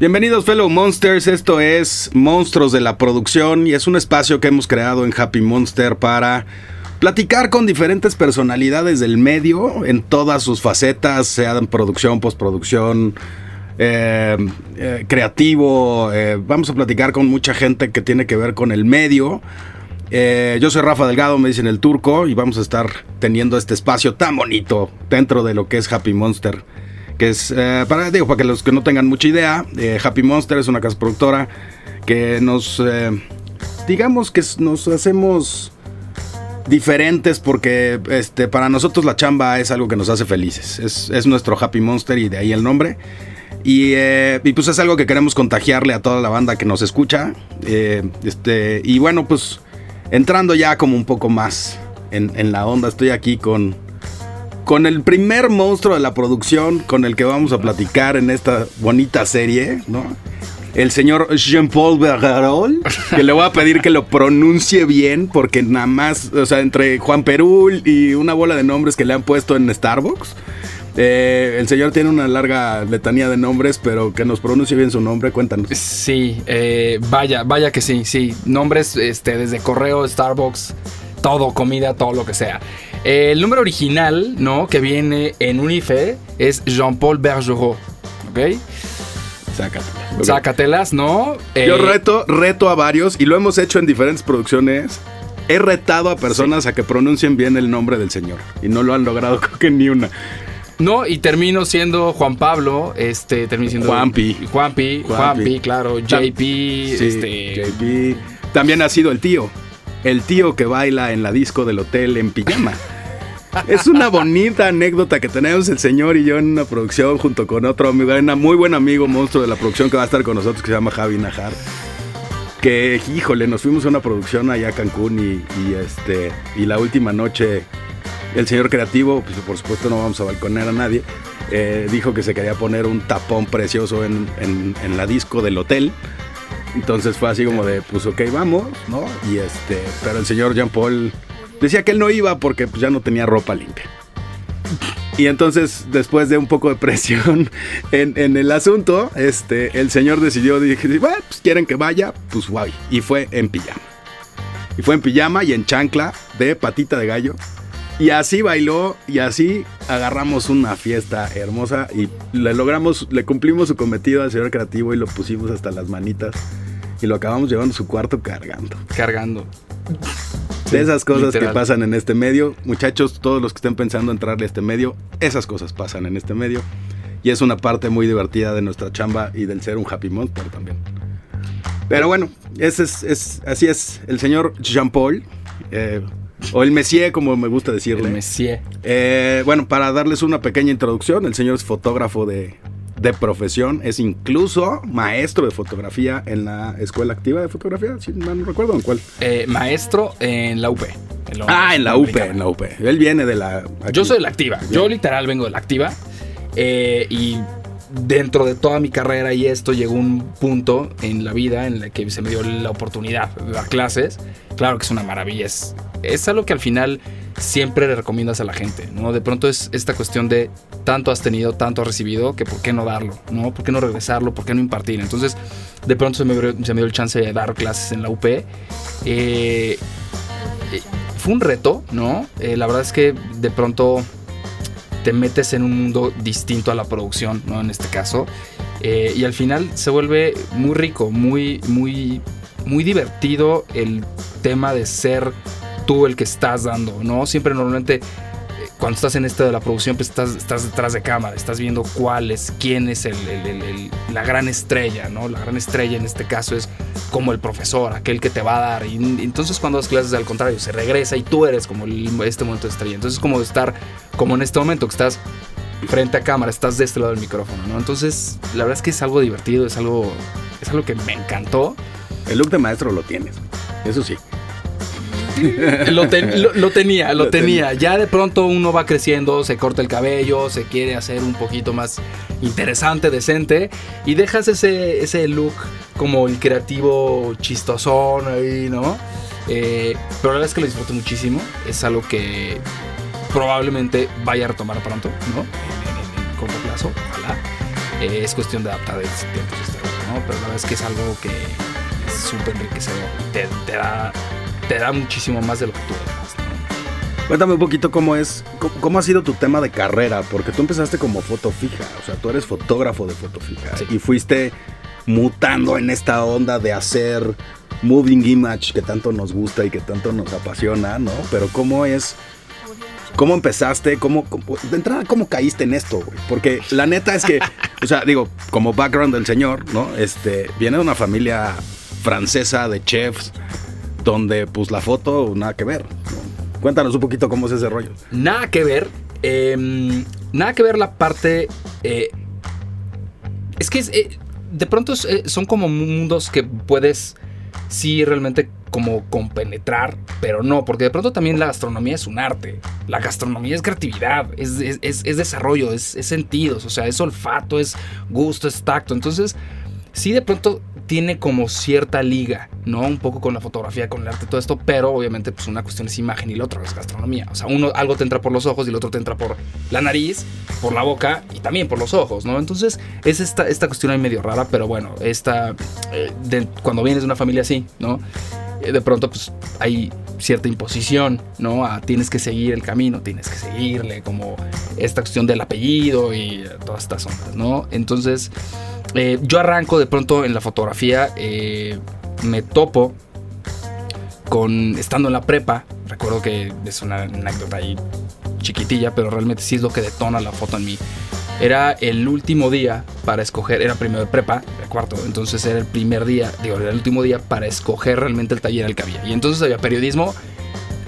Bienvenidos fellow monsters, esto es Monstruos de la Producción y es un espacio que hemos creado en Happy Monster para platicar con diferentes personalidades del medio en todas sus facetas, sea en producción, postproducción, eh, eh, creativo. eh, vamos a platicar con mucha gente que tiene que ver con el medio. Yo soy Rafa Delgado, me dicen el turco, y vamos a estar teniendo este espacio tan bonito dentro de lo que es Happy Monster. Que es, eh, para, digo, para que los que no tengan mucha idea, eh, Happy Monster es una casa productora que nos, eh, digamos que nos hacemos diferentes porque este, para nosotros la chamba es algo que nos hace felices. Es, es nuestro Happy Monster y de ahí el nombre. Y, pues es algo que queremos contagiarle a toda la banda que nos escucha. Este, y bueno, pues entrando ya como un poco más en la onda, estoy aquí con, con el primer monstruo de la producción con el que vamos a platicar en esta bonita serie, ¿no? El señor Jean-Paul Bergerol, que le voy a pedir que lo pronuncie bien, porque nada más, o sea, entre Juan Perú y una bola de nombres que le han puesto en Starbucks, eh, el señor tiene una larga letanía de nombres, pero que nos pronuncie bien su nombre, cuéntanos. Sí, eh, vaya, vaya que sí, sí. Nombres este, desde correo, Starbucks, todo, comida, todo lo que sea. Eh, el número original, ¿no? Que viene en un IFE es Jean-Paul Bergerot, ¿ok? Sácatela. Sácatelas, ¿no? Eh, Yo reto, reto a varios y lo hemos hecho en diferentes producciones. He retado a personas a que pronuncien bien el nombre del señor y no lo han logrado creo que ni una. No, y termino siendo Juan Pablo, este, termino siendo... Juanpi. Juanpi, Juanpi. Juanpi, claro, JP, Sí, este... JP. También ha sido el tío. El tío que baila en la disco del hotel en pijama. Es una bonita anécdota que tenemos el señor y yo en una producción junto con otro amigo, un muy buen amigo monstruo de la producción que va a estar con nosotros que se llama Javi Najar. Que, híjole, nos fuimos a una producción allá a Cancún y, y, este, y la última noche el señor creativo, pues por supuesto no vamos a balconear a nadie, eh, dijo que se quería poner un tapón precioso en, en- en la disco del hotel. Entonces fue así como de, pues ok, vamos, ¿no? Y este, pero el señor Jean Paul decía que él no iba porque pues, ya no tenía ropa limpia. Y entonces, después de un poco de presión en, el asunto, este, el señor decidió, dije, bueno, pues quieren que vaya, pues guay. Y fue en pijama. Y fue en pijama y en chancla de patita de gallo. Y así bailó y así agarramos una fiesta hermosa y le logramos, le cumplimos su cometido al señor creativo y lo pusimos hasta las manitas. Y lo acabamos llevando a su cuarto cargando. Cargando. De esas cosas literal. que pasan en este medio. Muchachos, todos los que estén pensando entrarle a este medio, esas cosas pasan en este medio. Y es una parte muy divertida de nuestra chamba y del ser un Happy Monster también. Pero bueno, ese es, es- así es el señor Jean-Paul. eh, o el Messier, como me gusta decirle. El Messier. Eh, bueno, para darles una pequeña introducción, el señor es fotógrafo de, de profesión, es incluso maestro de fotografía en la Escuela Activa de Fotografía, si mal no recuerdo en cuál. Eh, maestro en la UP. Ah, en la UP, en la UP. Él viene de la... aquí. Yo soy de la activa. Yo literal vengo de la activa. Eh, y dentro de toda mi carrera y esto llegó un punto en la vida en la que se me dio la oportunidad de dar clases. Claro que es una maravilla. Es, es algo que al final siempre le recomiendas a la gente, ¿no? De pronto es esta cuestión de tanto has tenido, tanto has recibido, que por qué no darlo, ¿no? ¿Por qué no regresarlo? ¿Por qué no impartir? Entonces, de pronto se me, se me dio el chance de dar clases en la UP. Eh, eh, fue un reto, ¿no? Eh, la verdad es que de pronto te metes en un mundo distinto a la producción, ¿no? En este caso. Eh, y al final se vuelve muy rico, muy, muy, muy divertido el tema de ser tú el que estás dando, ¿no? Siempre normalmente eh, cuando estás en esto de la producción, pues estás, estás detrás de cámara, estás viendo cuál es, quién es el- la gran estrella, ¿no? La gran estrella en este caso es como el profesor, aquel que te va a dar. Y entonces cuando das clases, al contrario, se regresa y tú eres como el- este momento de estrella. Entonces es como estar, como en este momento, que estás frente a cámara, estás de este lado del micrófono, ¿no? Entonces, la verdad es que es algo divertido, es algo, es algo que me encantó. El look de maestro lo tienes, eso sí. Lo, ten- lo- lo tenía, lo, Lo tenía. Ya de pronto uno va creciendo, se corta el cabello, se quiere hacer un poquito más interesante, decente, y dejas ese, ese look como el creativo chistosón ahí, ¿no? Eh, pero la verdad es que lo disfruto muchísimo. Es algo que probablemente vaya a retomar pronto, ¿no? En, en- en corto plazo, ojalá. Eh, es cuestión de adaptar el tiempo. ¿no? Pero la verdad es que es algo que es súper enriquecedor. Te, te, da, te da muchísimo más de lo que tú ¿no? Cuéntame un poquito cómo es, cómo, cómo, ha sido tu tema de carrera, porque tú empezaste como foto fija, o sea, tú eres fotógrafo de foto fija sí. y fuiste mutando en esta onda de hacer moving image que tanto nos gusta y que tanto nos apasiona, ¿no? Pero cómo es ¿Cómo empezaste? ¿Cómo, cómo, de entrada, cómo caíste en esto, güey? Porque la neta es que, o sea, digo, como background del señor, ¿no? Este, viene de una familia francesa de chefs, donde pues la foto nada que ver. ¿no? Cuéntanos un poquito cómo es ese rollo. Nada que ver. Eh, nada que ver la parte... Eh, es que es, eh, de pronto eh, son como mundos que puedes sí realmente como compenetrar, pero no, porque de pronto también la gastronomía es un arte. La gastronomía es creatividad, es, es, es, es desarrollo, es, sentidos, o sea, es olfato, es gusto, es tacto. Entonces, sí de pronto tiene como cierta liga, ¿no? Un poco con la fotografía, con el arte, todo esto, pero obviamente pues una cuestión es imagen y la otra es gastronomía. O sea, uno algo te entra por los ojos y el otro te entra por la nariz, por la boca y también por los ojos, ¿no? Entonces es esta, esta cuestión ahí medio rara, pero bueno, esta, eh, de, cuando vienes de una familia así, ¿no? de pronto pues hay cierta imposición, ¿no? A, tienes que seguir el camino, tienes que seguirle, como esta cuestión del apellido y todas estas ondas, ¿no? Entonces, eh, yo arranco de pronto en la fotografía, eh, me topo con, estando en la prepa, recuerdo que es una anécdota ahí chiquitilla, pero realmente sí es lo que detona la foto en mí. Era el último día para escoger, era primero de prepa, de cuarto, entonces era el primer día, digo, era el último día para escoger realmente el taller al que había. Y entonces había periodismo,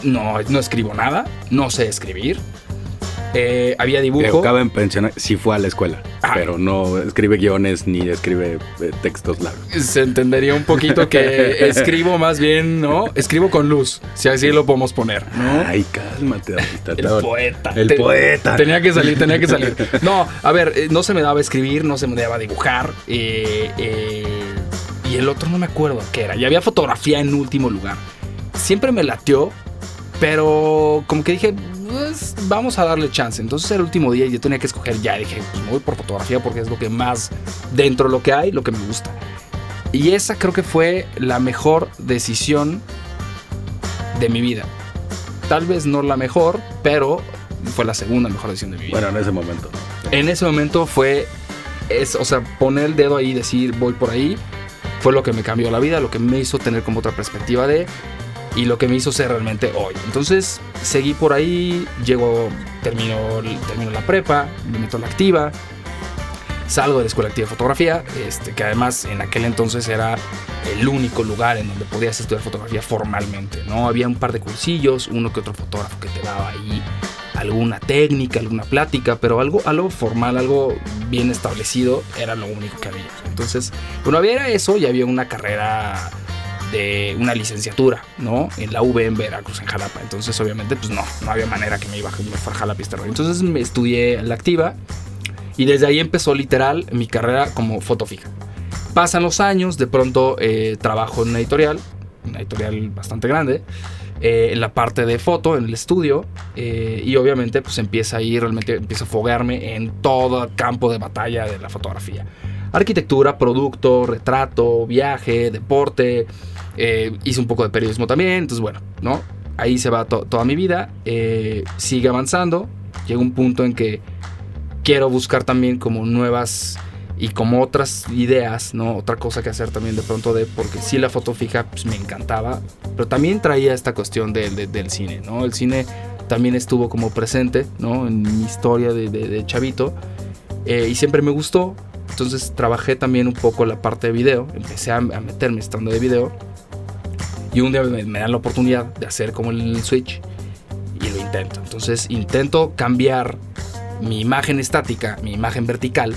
no, no escribo nada, no sé escribir, eh, había dibujo. Acaba en pensionar, sí fue a la escuela, ah. pero no escribe guiones ni escribe eh, textos largos. Se entendería un poquito que escribo más bien, ¿no? Escribo con luz, si así lo podemos poner, ¿no? Ay, cálmate, El poeta. El poeta. Tenía que salir, tenía que salir. No, a ver, eh, no se me daba escribir, no se me daba dibujar. Eh, eh, y el otro no me acuerdo qué era. Y había fotografía en último lugar. Siempre me latió, pero como que dije, pues vamos a darle chance. Entonces era el último día y yo tenía que escoger ya. Dije, pues me voy por fotografía porque es lo que más dentro de lo que hay, lo que me gusta. Y esa creo que fue la mejor decisión de mi vida. Tal vez no la mejor, pero fue la segunda mejor decisión de mi vida. Bueno, en ese momento. En ese momento fue, es, o sea, poner el dedo ahí y decir voy por ahí, fue lo que me cambió la vida, lo que me hizo tener como otra perspectiva de y lo que me hizo ser realmente hoy. Entonces seguí por ahí, llego, termino, termino la prepa, me meto a la activa, salgo de la escuela activa de fotografía, este, que además en aquel entonces era el único lugar en donde podías estudiar fotografía formalmente, ¿no? Había un par de cursillos, uno que otro fotógrafo que te daba ahí alguna técnica, alguna plática, pero algo, algo formal, algo bien establecido era lo único que había. Entonces, bueno, había eso y había una carrera de una licenciatura, ¿no? En la UV en Veracruz, en Jalapa. Entonces, obviamente, pues no, no había manera que me iba a a Jalapa y Entonces me estudié la activa y desde ahí empezó literal mi carrera como foto fija. Pasan los años, de pronto eh, trabajo en una editorial, una editorial bastante grande, eh, en la parte de foto, en el estudio, eh, y obviamente pues empieza ahí, realmente empiezo a foguearme en todo el campo de batalla de la fotografía. Arquitectura, producto, retrato, viaje, deporte, eh, hice un poco de periodismo también, entonces bueno, ¿no? Ahí se va to toda mi vida, eh, sigue avanzando, llega un punto en que quiero buscar también como nuevas y como otras ideas, ¿no? Otra cosa que hacer también de pronto de, porque sí la foto fija pues me encantaba, pero también traía esta cuestión de, de, del cine, ¿no? El cine también estuvo como presente, ¿no? En mi historia de, de chavito eh, y siempre me gustó, entonces trabajé también un poco la parte de video, empecé a, a meterme estando de video y un día me, me, dan la oportunidad de hacer como el switch y lo intento. Entonces intento cambiar mi imagen estática, mi imagen vertical,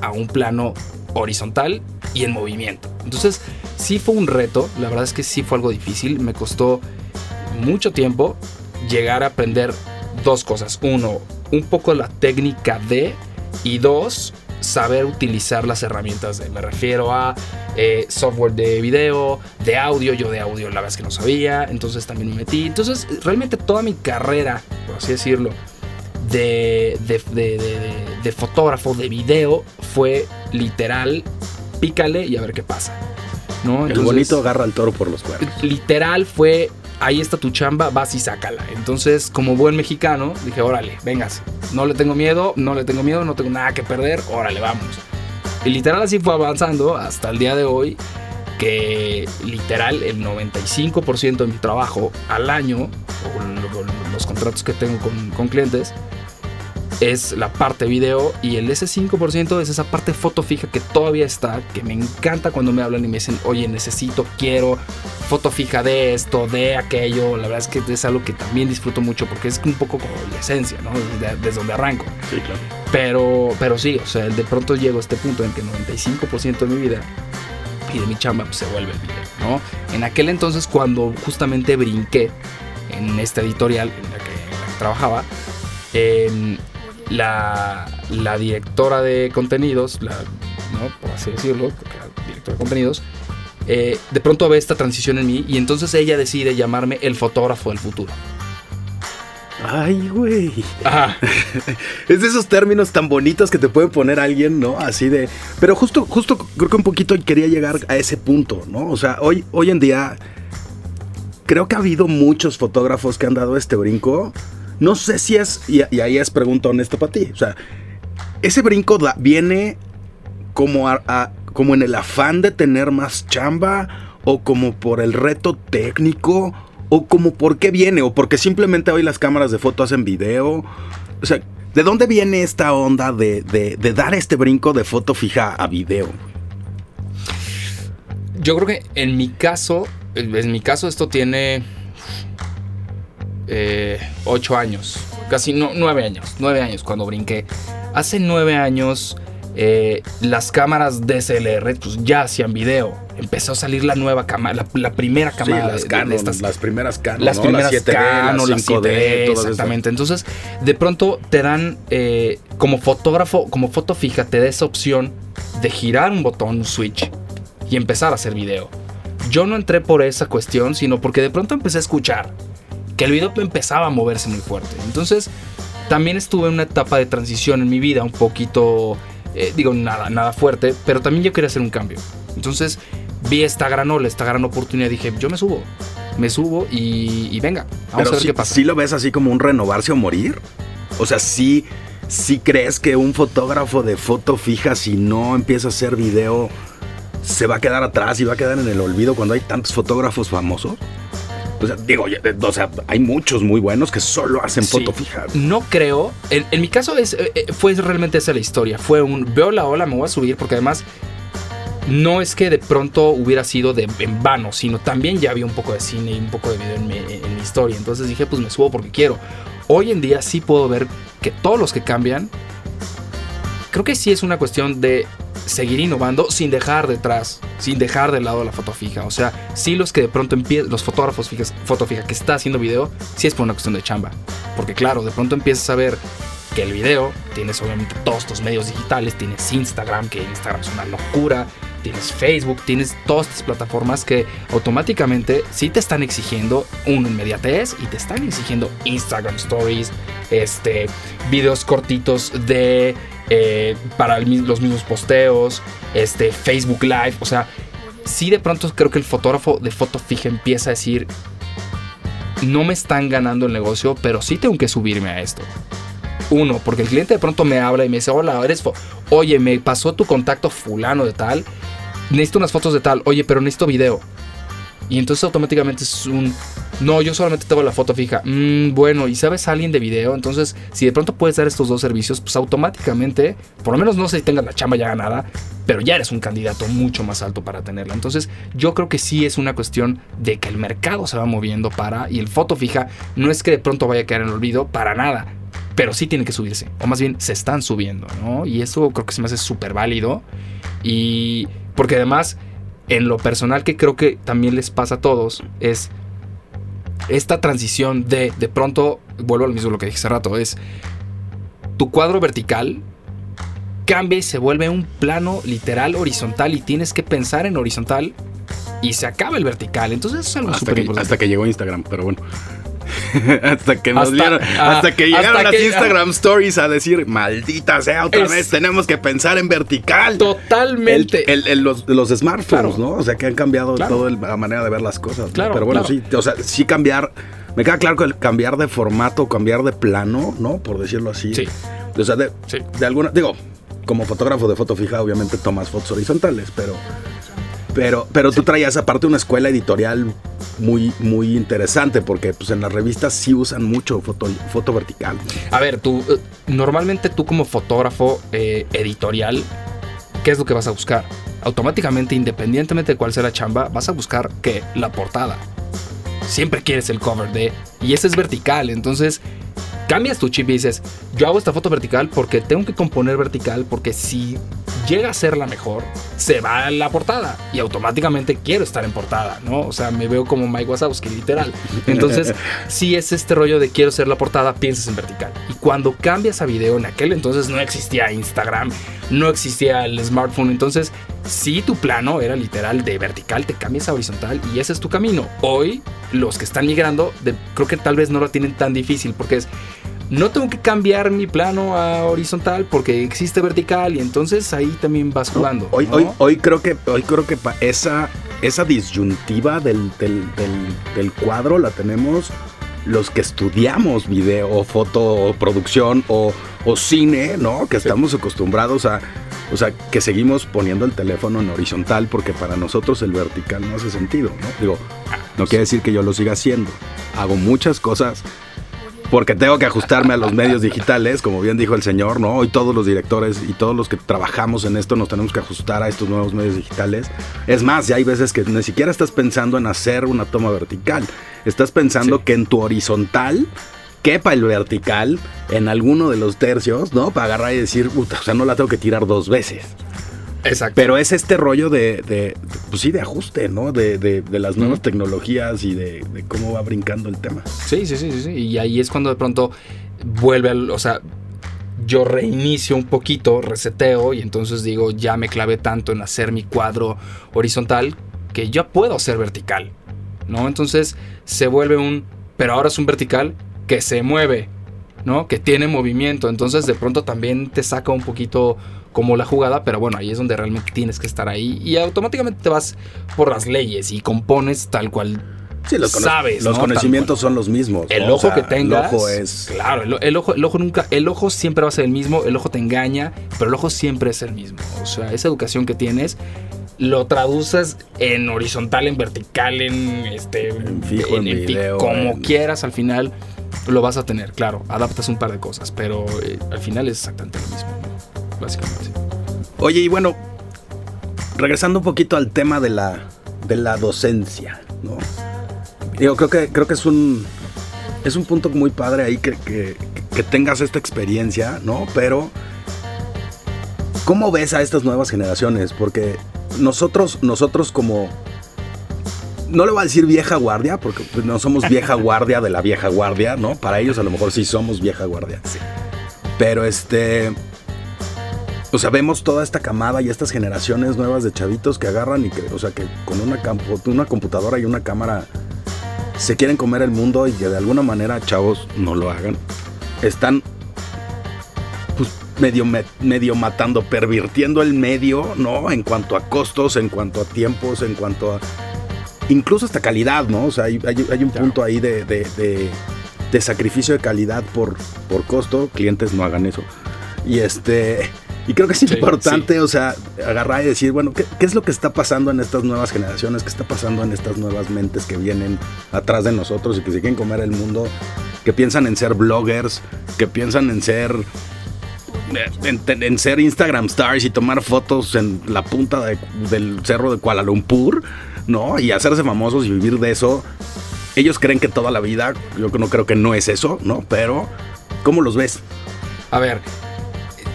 a un plano horizontal y en movimiento. Entonces sí fue un reto, la verdad es que sí fue algo difícil, me costó mucho tiempo llegar a aprender dos cosas. Uno, un poco la técnica de y dos, saber utilizar las herramientas de. Me refiero a eh, software de video, de audio. Yo de audio la verdad es que no sabía, entonces también me metí. Entonces, realmente toda mi carrera, por así decirlo, de, de, de, de fotógrafo, de video, fue literal pícale y a ver qué pasa. ¿no? el bonito agarra al toro por los cuernos. Literal fue, ahí está tu chamba, vas y sácala. Entonces, como buen mexicano, dije, órale, vengas. No le tengo miedo, no le tengo miedo, no tengo nada que perder, órale, vamos. Y literal así fue avanzando hasta el día de hoy, que literal el 95% de mi trabajo al año, o los contratos que tengo con, con clientes, es la parte video y el ese 5% es esa parte foto fija que todavía está, que me encanta cuando me hablan y me dicen, oye, necesito, quiero foto fija de esto, de aquello. La verdad es que es algo que también disfruto mucho porque es un poco como la esencia, ¿no? Desde, donde arranco. Sí, claro. Pero, pero sí, o sea, de pronto llego a este punto en que el 95% de mi vida y de mi chamba pues, se vuelve el video, ¿no? En aquel entonces cuando justamente brinqué en esta editorial en la que, trabajaba, eh, la, la directora de contenidos, la, ¿no? por así decirlo, la directora de contenidos, eh, de pronto ve esta transición en mí y entonces ella decide llamarme el fotógrafo del futuro. Ay, güey. es de esos términos tan bonitos que te puede poner alguien, ¿no? Así de. Pero justo, justo creo que un poquito quería llegar a ese punto, ¿no? O sea, hoy, hoy en día. Creo que ha habido muchos fotógrafos que han dado este brinco no sé si es, y, ahí es pregunta honesta para ti, o sea, ese brinco viene como, como en el afán de tener más chamba o como por el reto técnico o como por qué viene o porque simplemente hoy las cámaras de foto hacen video. O sea, ¿de dónde viene esta onda de dar este brinco de foto fija a video? Yo creo que en mi caso, en mi caso esto tiene eh, ocho años, casi no, nueve años, nueve años cuando brinqué. Hace nueve años eh, las cámaras DSLR pues, ya hacían video. Empezó a salir la nueva cámara, la, primera cámara. las, estas, las primeras Canon, las primeras las 7D, Canon, las 5D, exactamente. Entonces, de pronto te dan eh, como fotógrafo, como foto fija, te da esa opción de girar un botón, un switch y empezar a hacer video. Yo no entré por esa cuestión, sino porque de pronto empecé a escuchar que el video empezaba a moverse muy fuerte. Entonces, también estuve en una etapa de transición en mi vida, un poquito, eh, digo, nada, nada fuerte, pero también yo quería hacer un cambio. Entonces, vi esta gran ola, esta gran oportunidad, dije, yo me subo, me subo y, venga, vamos a ver qué pasa. ¿Sí lo ves así como un renovarse o morir? O sea, sí, sí crees que un fotógrafo de foto fija, si no empieza a hacer video, se va a quedar atrás y va a quedar en el olvido cuando hay tantos fotógrafos famosos? O sea, digo, o sea, hay muchos muy buenos que solo hacen foto fija. No creo. En, mi caso es, eh, eh, fue realmente esa la historia. Fue un, veo la ola, me voy a subir porque además no es que de pronto hubiera sido de, en vano, sino también ya había un poco de cine y un poco de video en mi, en mi historia. Entonces dije, pues me subo porque quiero. Hoy en día sí puedo ver que todos los que cambian, creo que sí es una cuestión de seguir innovando sin dejar detrás, sin dejar de lado la foto fija. O sea, sí los que de pronto empiezan, los fotógrafos fijas, foto fija que está haciendo video, sí es por una cuestión de chamba. Porque claro, de pronto empiezas a ver que el video, tienes obviamente todos tus medios digitales, tienes Instagram, que Instagram es una locura, tienes Facebook, tienes todas estas plataformas que automáticamente sí te están exigiendo una inmediatez y te están exigiendo Instagram Stories, este, videos cortitos de eh, para los mismos posteos, este, Facebook Live, o sea, sí de pronto creo que el fotógrafo de foto fija empieza a decir, no me están ganando el negocio, pero sí tengo que subirme a esto. Uno, porque el cliente de pronto me habla y me dice, hola, eres, oye, me pasó tu contacto fulano de tal, necesito unas fotos de tal, oye, pero necesito video. Y entonces automáticamente es un, no, yo solamente tengo la foto fija. Mm, bueno, ¿y sabes a alguien de video? Entonces, si de pronto puedes dar estos dos servicios, pues automáticamente, por lo menos no sé si tengas la chamba ya ganada, pero ya eres un candidato mucho más alto para tenerla. Entonces, yo creo que sí es una cuestión de que el mercado se va moviendo para, y el foto fija no es que de pronto vaya a quedar en el olvido, para nada. Pero sí tiene que subirse, o más bien se están subiendo, ¿no? Y eso creo que se me hace súper válido. Y porque además, en lo personal que creo que también les pasa a todos, es esta transición de, de pronto, vuelvo a lo mismo lo que dije hace rato, es tu cuadro vertical cambia y se vuelve un plano literal horizontal y tienes que pensar en horizontal y se acaba el vertical. Entonces es algo súper importante. Hasta que llegó Instagram, pero bueno. hasta que nos Hasta- dieron, ah, hasta que llegaron hasta las que- Instagram Stories a decir, maldita sea, otra Es- vez tenemos que pensar en vertical. Totalmente. el- el- los, los smartphones, Claro. ¿no? O sea, que han cambiado Claro. toda la manera de ver las cosas. ¿no? Claro, Pero bueno, sí, o sea, sí cambiar. Me queda claro que el cambiar de formato, cambiar de plano, ¿no? Por decirlo así. Sí. O sea, de, Sí. de alguna. Digo, como fotógrafo de foto fija, obviamente tomas fotos horizontales, pero. Pero, pero tú traías aparte una escuela editorial muy, muy interesante, porque pues en las revistas sí usan mucho foto, foto vertical. A ver, tú, eh, normalmente tú como fotógrafo eh, editorial, ¿qué es lo que vas a buscar? Automáticamente, independientemente de cuál sea la chamba, vas a buscar que la portada. Siempre quieres el cover de... Y ese es vertical, entonces cambias tu chip y dices, yo hago esta foto vertical porque tengo que componer vertical, porque si llega a ser la mejor, se va a la portada y automáticamente quiero estar en portada, ¿no? O sea, me veo como Mike Wazowski, literal. Entonces, si es este rollo de quiero ser la portada, piensas en vertical. Y cuando cambias a video, en aquel entonces no existía Instagram, no existía el smartphone, entonces si tu plano era literal de vertical, te cambias a horizontal y ese es tu camino. Hoy, los que están migrando, de- creo que tal vez no lo tienen tan difícil porque es no tengo que cambiar mi plano a horizontal porque existe vertical y entonces ahí también vas jugando. Hoy, ¿no? hoy, hoy creo que, hoy creo que esa, esa disyuntiva del, del, del- del cuadro la tenemos los que estudiamos video o foto o producción o, o cine, ¿no? Que estamos acostumbrados a, o sea, que seguimos poniendo el teléfono en horizontal porque para nosotros el vertical no hace sentido, ¿no? Digo, no quiere decir que yo lo siga haciendo. Hago muchas cosas porque tengo que ajustarme a los medios digitales, como bien dijo el señor, ¿no? Hoy todos los directores y todos los que trabajamos en esto nos tenemos que ajustar a estos nuevos medios digitales. Es más, ya hay veces que ni siquiera estás pensando en hacer una toma vertical. Estás pensando Sí. que en tu horizontal quepa el vertical en alguno de los tercios, ¿no? Para agarrar y decir, puta, o sea, no la tengo que tirar dos veces. Exacto. Pero es este rollo de, de pues sí, de ajuste, ¿no? De, de- de las nuevas tecnologías y de, de cómo va brincando el tema. Sí, sí, sí, sí, sí. Y ahí es cuando de pronto vuelve al. O sea, yo reinicio un poquito, reseteo y entonces digo, ya me clavé tanto en hacer mi cuadro horizontal que ya puedo hacer vertical. ¿No? Entonces se vuelve un. Pero ahora es un vertical que se mueve, ¿no? Que tiene movimiento. Entonces de pronto también te saca un poquito como la jugada, pero bueno, ahí es donde realmente tienes que estar ahí y automáticamente te vas por las leyes y compones tal cual Sí, los, Sabes, los ¿no? conocimientos son los mismos. el ¿no? O ojo sea, que tengas. El ojo es. Claro, el, el ojo, el ojo nunca. El ojo siempre va a ser el mismo. El ojo te engaña, pero el ojo siempre es el mismo. O sea, esa educación que tienes. Lo traduces en horizontal, en vertical, en este. En fijo, en fi- video, como en- quieras, al final lo vas a tener. Claro, adaptas un par de cosas, pero eh, al final es exactamente lo mismo. Básicamente. Oye, y bueno, regresando un poquito al tema de la, de la docencia, ¿no? Digo, creo que, creo que es un. Es un punto muy padre ahí que, que- que tengas esta experiencia, ¿no? Pero. ¿Cómo ves a estas nuevas generaciones? Porque nosotros, nosotros como. No le voy a decir vieja guardia, porque pues, no somos vieja guardia de la vieja guardia, ¿no? Para ellos a lo mejor sí somos vieja guardia. Pero este. O sea, vemos toda esta camada y estas generaciones nuevas de chavitos que agarran y que, o sea, que con una, computadora y una cámara se quieren comer el mundo y que de alguna manera, chavos, no lo hagan. Están, pues, medio, me- medio matando, pervirtiendo el medio, ¿no? En cuanto a costos, en cuanto a tiempos, en cuanto a. Incluso hasta calidad, ¿no? O sea, hay, hay- hay un Claro. punto ahí de, de- de- de sacrificio de calidad por, por costo. Clientes no hagan eso. Y este. Y creo que es Sí, importante, o sea, agarrar y decir, bueno, ¿qué, qué es lo que está pasando en estas nuevas generaciones? ¿Qué está pasando en estas nuevas mentes que vienen atrás de nosotros y que se quieren comer el mundo? Que piensan en ser bloggers, que piensan en ser. En, en ser Instagram stars y tomar fotos en la punta de- del cerro de Kuala Lumpur, ¿no? Y hacerse famosos y vivir de eso. Ellos creen que toda la vida, yo no creo que no es eso, ¿no? Pero, ¿cómo los ves? A ver,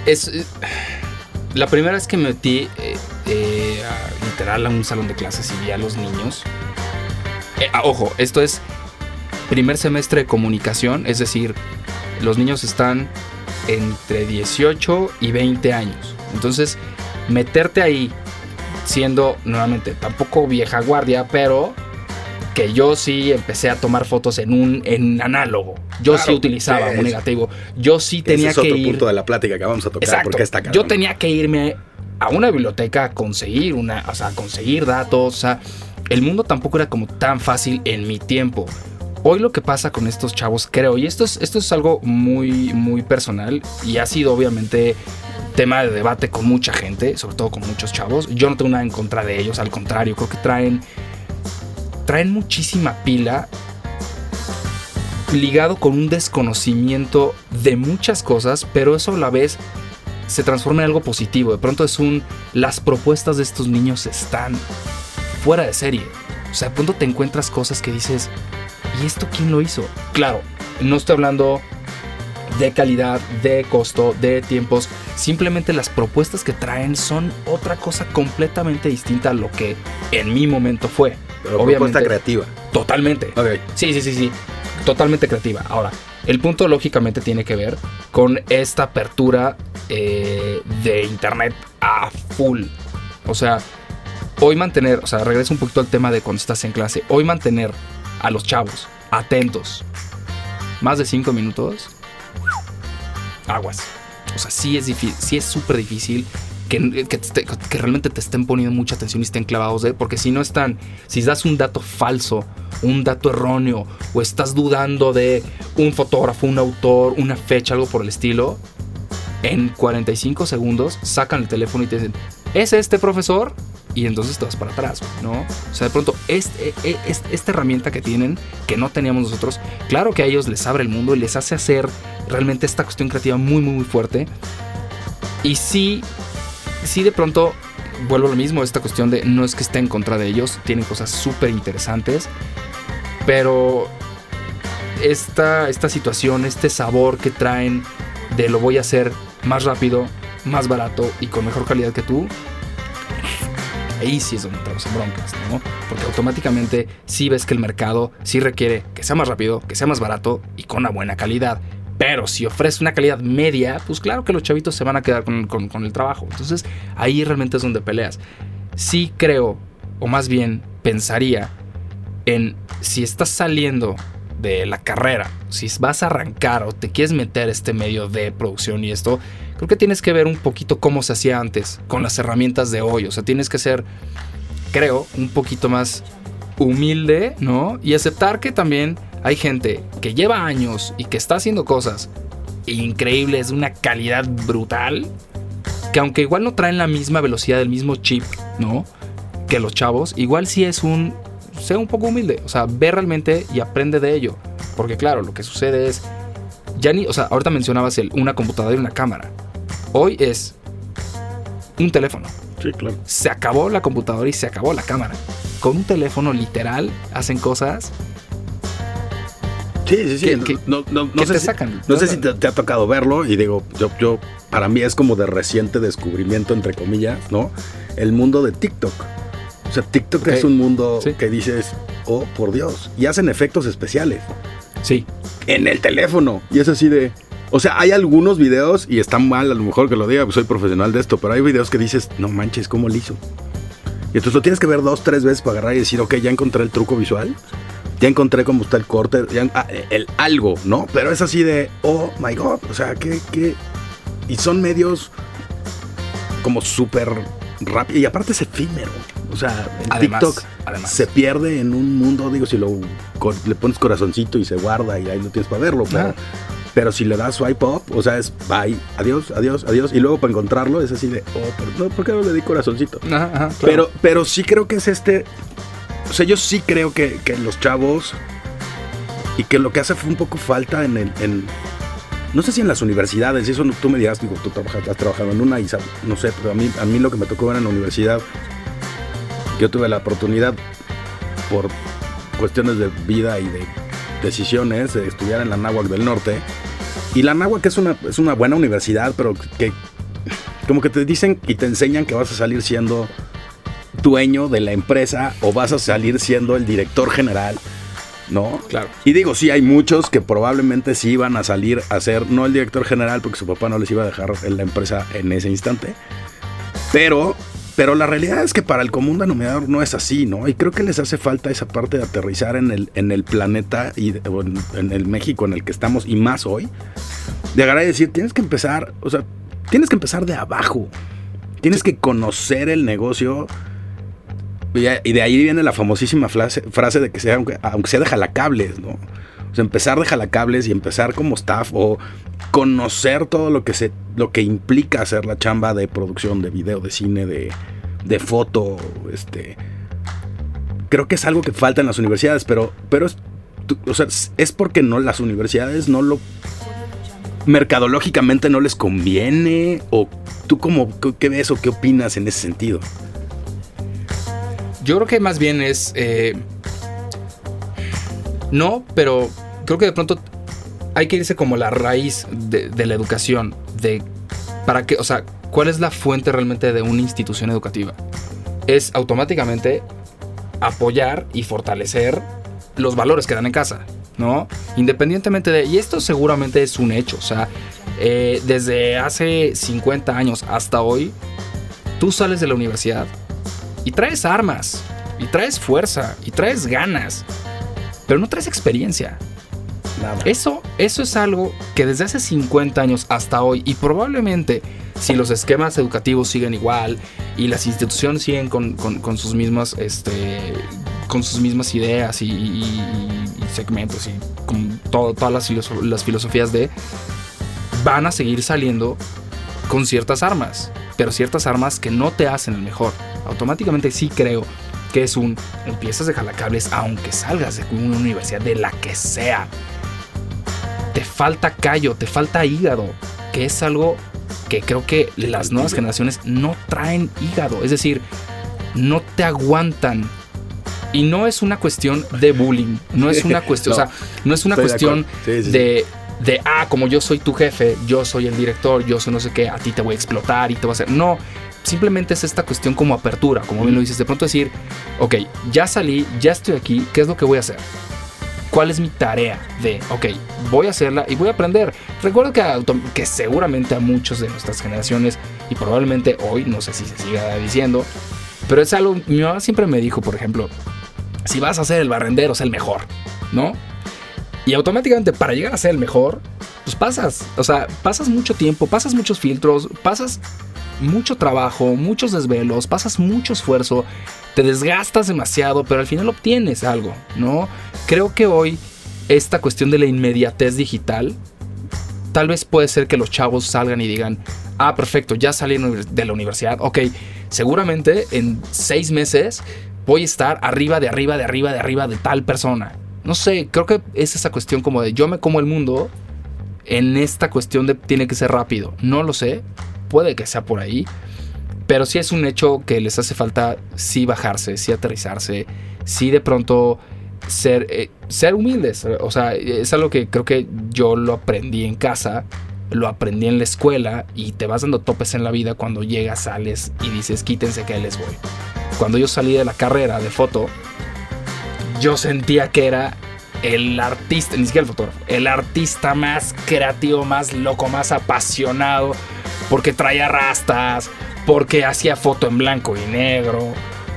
es eh, la primera vez que me metí eh, eh, a- literal a un salón de clases y vi a los niños. Ah, ojo, esto es primer semestre de comunicación, es decir, los niños están entre 18 y 20 años. Entonces, meterte ahí siendo nuevamente tampoco vieja guardia, pero que yo sí empecé a tomar fotos en un en análogo. Yo sí utilizaba un negativo. Yo sí tenía Ese es que otro ir. punto de la plática que vamos a tocar. Exacto. Porque está Yo cabrón. tenía que irme a una biblioteca a conseguir una, o sea, a conseguir datos. O sea, el mundo tampoco era como tan fácil en mi tiempo. Hoy lo que pasa con estos chavos, creo, y esto es, esto es algo muy, muy personal y ha sido obviamente tema de debate con mucha gente, sobre todo con muchos chavos. Yo no tengo nada en contra de ellos, al contrario, creo que traen, traen muchísima pila ligado con un desconocimiento de muchas cosas, pero eso a la vez se transforma en algo positivo. De pronto es un. Las propuestas de estos niños están fuera de serie. O sea, de pronto te encuentras cosas que dices, ¿y esto quién lo hizo? Claro, no estoy hablando de calidad, de costo, de tiempos. Simplemente las propuestas que traen son otra cosa completamente distinta a lo que en mi momento fue. Pero Obviamente. propuesta creativa. Totalmente. Sí, sí, sí, sí. Totalmente creativa. Ahora, el punto lógicamente tiene que ver con esta apertura eh, de Internet a full. O sea, hoy mantener, o sea, regreso un poquito al tema de cuando estás en clase. Hoy mantener a los chavos atentos más de cinco minutos, aguas. O sea, sí es difícil, sí es súper difícil que, que, te- que realmente te estén poniendo mucha atención y estén clavados porque si no están, si das un dato falso, un dato erróneo, o estás dudando de un fotógrafo, un autor, una fecha, algo por el estilo, en 45 segundos sacan el teléfono y te dicen, ¿es este profesor? Y entonces te vas para atrás, ¿no? O sea, de pronto, e- es- esta herramienta que tienen, que no teníamos nosotros, claro que a ellos les abre el mundo y les hace hacer realmente esta cuestión creativa muy, muy, muy fuerte. Y sí, sí de pronto, vuelvo a lo mismo, esta cuestión de no es que esté en contra de ellos, tienen cosas súper interesantes, pero esta, esta situación, este sabor que traen de lo voy a hacer más rápido, más barato y con mejor calidad que tú, ahí sí es donde entramos en broncas, ¿no? Porque automáticamente sí ves que el mercado sí requiere que sea más rápido, que sea más barato y con una buena calidad. Pero si ofrece una calidad media, pues claro que los chavitos se van a quedar con, el trabajo. Entonces ahí realmente es donde peleas. Sí creo, o más bien pensaría, en si estás saliendo de la carrera, si vas a arrancar o te quieres meter este medio de producción y esto, creo que tienes que ver un poquito cómo se hacía antes con las herramientas de hoy. O sea, tienes que ser, creo, un poquito más humilde, ¿no? Y aceptar que también hay gente que lleva años y que está haciendo cosas increíbles, de una calidad brutal, que aunque igual no traen la misma velocidad, el mismo chip, ¿no? Que los chavos, igual sí es un, sea un poco humilde, o sea, ve realmente y aprende de ello. Porque claro, lo que sucede es, ya ni, o sea, ahorita mencionabas el, una computadora y una cámara. Hoy es un teléfono. Sí, claro. Se acabó la computadora y se acabó la cámara. Con un teléfono literal hacen cosas Sí, sí, sí. no, no, no, sé te si, sacan. no sé si te, te ha tocado verlo y digo, yo, yo, para mí es como de reciente descubrimiento, entre comillas, ¿no? El mundo de TikTok. O sea, TikTok Ok. es un mundo Sí. que dices, oh, por Dios. Y hacen efectos especiales Sí, en el teléfono. Y es así de... O sea, hay algunos videos, y está mal a lo mejor que lo diga, pues soy profesional de esto, pero hay videos que dices, no manches, ¿cómo lo hizo? Y entonces lo tienes que ver dos, tres veces para agarrar y decir, ok, ya encontré el truco visual, ya encontré cómo está el corte, ya, ah, el algo, ¿no? Pero es así de, oh my god, o sea, que, que... Y son medios como súper rápidos, y aparte es efímero. O sea, el Además, TikTok además. se pierde en un mundo, digo, si lo le pones corazoncito y se guarda y ahí lo tienes para verlo, pero, Ah. pero si le das swipe up, o sea, es bye, adiós, adiós, adiós, y luego para encontrarlo es así de, oh, pero no, ¿por qué no le di corazoncito? Ajá, ajá, claro. Pero, pero sí creo que es este, o sea, yo sí creo que, que los chavos y que lo que hace fue un poco falta en el, en, no sé si en las universidades, eso no- tú me dirás, digo, tú trabajas, has trabajado en una y no sé, pero a mí, a mí lo que me tocó ver en la universidad, yo tuve la oportunidad por cuestiones de vida y de decisiones de estudiar en la Náhuac del Norte. Y la Náhuac es una, es una buena universidad, pero que como que te dicen y te enseñan que vas a salir siendo dueño de la empresa o vas a salir siendo el director general, ¿no? Claro. Y digo, sí, hay muchos que probablemente sí iban a salir a ser, no el director general, porque su papá no les iba a dejar en la empresa en ese instante, pero Pero la realidad es que para el común denominador no es así, ¿no? Y creo que les hace falta esa parte de aterrizar en el, en el planeta y en, el México en el que estamos y más hoy. De agarrar y decir, tienes que empezar, o sea, tienes que empezar de abajo. Tienes que conocer el negocio. Y de ahí viene la famosísima frase, frase de que sea, aunque, aunque sea de jalacables, ¿no? O sea, empezar de jalacables y empezar como staff o conocer todo lo que se lo que implica hacer la chamba de producción de video, de cine, de, de foto, este creo que es algo que falta en las universidades, pero pero es o sea, es porque no las universidades no lo mercadológicamente no les conviene o tú cómo qué ves o qué opinas en ese sentido. Yo creo que más bien es eh, no, pero creo que de pronto hay que irse como la raíz de, la educación, de para qué, o sea, cuál es la fuente realmente de una institución educativa. Es automáticamente apoyar y fortalecer los valores que dan en casa, ¿no? Independientemente de, y esto seguramente es un hecho, o sea, eh, desde hace 50 años hasta hoy, tú sales de la universidad y traes armas, y traes fuerza, y traes ganas, pero no traes experiencia. Eso, eso es algo que desde hace 50 años hasta hoy, y probablemente si los esquemas educativos siguen igual y las instituciones siguen con, sus mismas este, con sus mismas ideas y, segmentos y con todas las, las filosofías de van a seguir saliendo con ciertas armas, pero ciertas armas que no te hacen el mejor. Automáticamente sí creo que es un empiezas de jalacables aunque salgas de una universidad de la que sea te falta callo, te falta hígado, que es algo que creo que las nuevas generaciones no traen hígado, es decir, no te aguantan. Y no es una cuestión de bullying, no es una cuestión, o sea, no es una cuestión de, de, ah, como yo soy tu jefe, yo soy el director, yo soy no sé qué, a ti te voy a explotar y te voy a hacer. No, simplemente es esta cuestión como apertura, como bien lo dices, de pronto decir, ok, ya salí, ya estoy aquí, ¿qué es lo que voy a hacer? cuál es mi tarea de, ok, voy a hacerla y voy a aprender. Recuerdo que, que seguramente a muchos de nuestras generaciones, y probablemente hoy, no sé si se siga diciendo, pero es algo, mi mamá siempre me dijo, por ejemplo, si vas a ser el barrendero, sé el mejor, ¿no? Y automáticamente para llegar a ser el mejor, pues pasas, o sea, pasas mucho tiempo, pasas muchos filtros, pasas mucho trabajo, muchos desvelos, pasas mucho esfuerzo, te desgastas demasiado, pero al final obtienes algo, ¿no? Creo que hoy esta cuestión de la inmediatez digital, tal vez puede ser que los chavos salgan y digan, ah, perfecto, ya salí de la universidad, ok, seguramente en seis meses voy a estar arriba de arriba de arriba de arriba de tal persona. No sé, creo que es esa cuestión como de yo me como el mundo en esta cuestión de tiene que ser rápido. No lo sé, puede que sea por ahí, pero sí es un hecho que les hace falta sí bajarse, sí aterrizarse, sí de pronto ser, eh, ser humildes. O sea, es algo que creo que yo lo aprendí en casa, lo aprendí en la escuela y te vas dando topes en la vida cuando llegas, sales y dices, quítense que les voy. Cuando yo salí de la carrera de foto, yo sentía que era el artista, ni siquiera el fotógrafo, el artista más creativo, más loco, más apasionado, porque traía rastas, porque hacía foto en blanco y negro,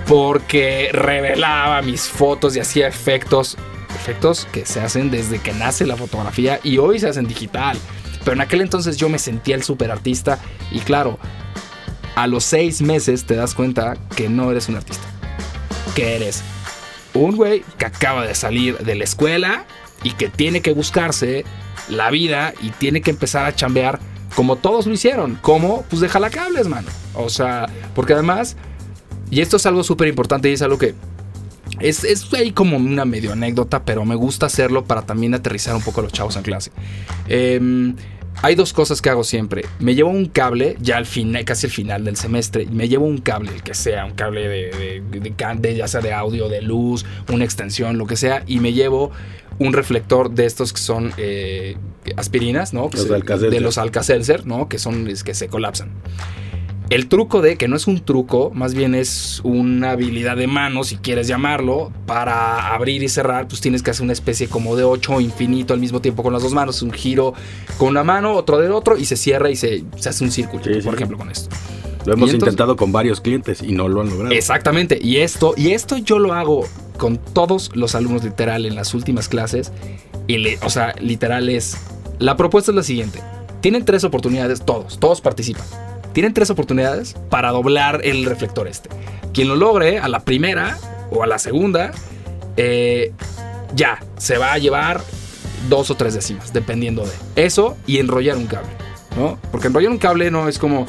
porque revelaba mis fotos y hacía efectos, efectos que se hacen desde que nace la fotografía y hoy se hacen digital. Pero en aquel entonces yo me sentía el super artista y claro, a los seis meses te das cuenta que no eres un artista, que eres un güey que acaba de salir de la escuela y que tiene que buscarse la vida y tiene que empezar a chambear como todos lo hicieron. Como, pues de jalacables, mano. O sea, porque además, y esto es algo súper importante y es algo que es, es, ahí como una medio anécdota, pero me gusta hacerlo para también aterrizar un poco a los chavos en clase. Eh, hay dos cosas que hago siempre. Me llevo un cable, ya al final, casi al final del semestre, me llevo un cable, el que sea, un cable de, de, ya sea de audio, de luz, una extensión, lo que sea, y me llevo un reflector de estos que son eh, aspirinas, ¿no? de los Alcacelser, ¿no? Que son que se colapsan. El truco de, que no es un truco, más bien es una habilidad de mano, si quieres llamarlo, para abrir y cerrar, pues tienes que hacer una especie como de 8 infinito al mismo tiempo con las dos manos, un giro con una mano, otro del otro, y se cierra y se, hace un círculo, por ejemplo, con esto. Lo hemos intentado con varios clientes y no lo han logrado. Exactamente. Y esto, y esto yo lo hago con todos los alumnos literal en las últimas clases. Y le, o sea, literal es. La propuesta es la siguiente. Tienen tres oportunidades, todos, todos participan. Tienen tres oportunidades para doblar el reflector este. Quien lo logre a la primera o a la segunda, eh, ya, se va a llevar dos o tres décimas, dependiendo de eso y enrollar un cable, ¿no? Porque enrollar un cable no es como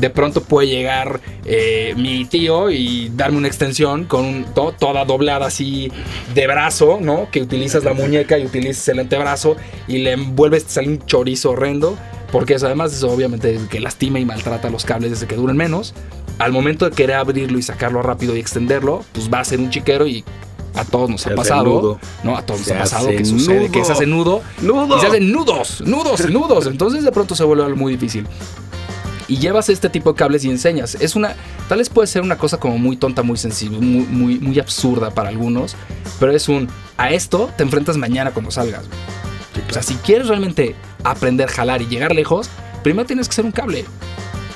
de pronto puede llegar eh, mi tío y darme una extensión con toda doblada así de brazo, ¿no? Que utilizas la muñeca y utilizas el antebrazo y le envuelves, sale un chorizo horrendo. Porque eso, además eso obviamente que lastima y maltrata los cables desde que duren menos. Al momento de querer abrirlo y sacarlo rápido y extenderlo, pues va a ser un chiquero y a todos nos ha pasado, ¿no? A todos nos ha pasado que sucede que se hace nudo, nudo, y se hacen nudos, nudos y nudos. Entonces de pronto se vuelve algo muy difícil. Y llevas este tipo de cables y enseñas. Es una, tal vez puede ser una cosa como muy tonta, muy sensible, muy, muy, muy absurda para algunos, pero es un, a esto te enfrentas mañana cuando salgas. O sea, si quieres realmente aprender a jalar y llegar lejos, primero tienes que ser un cable.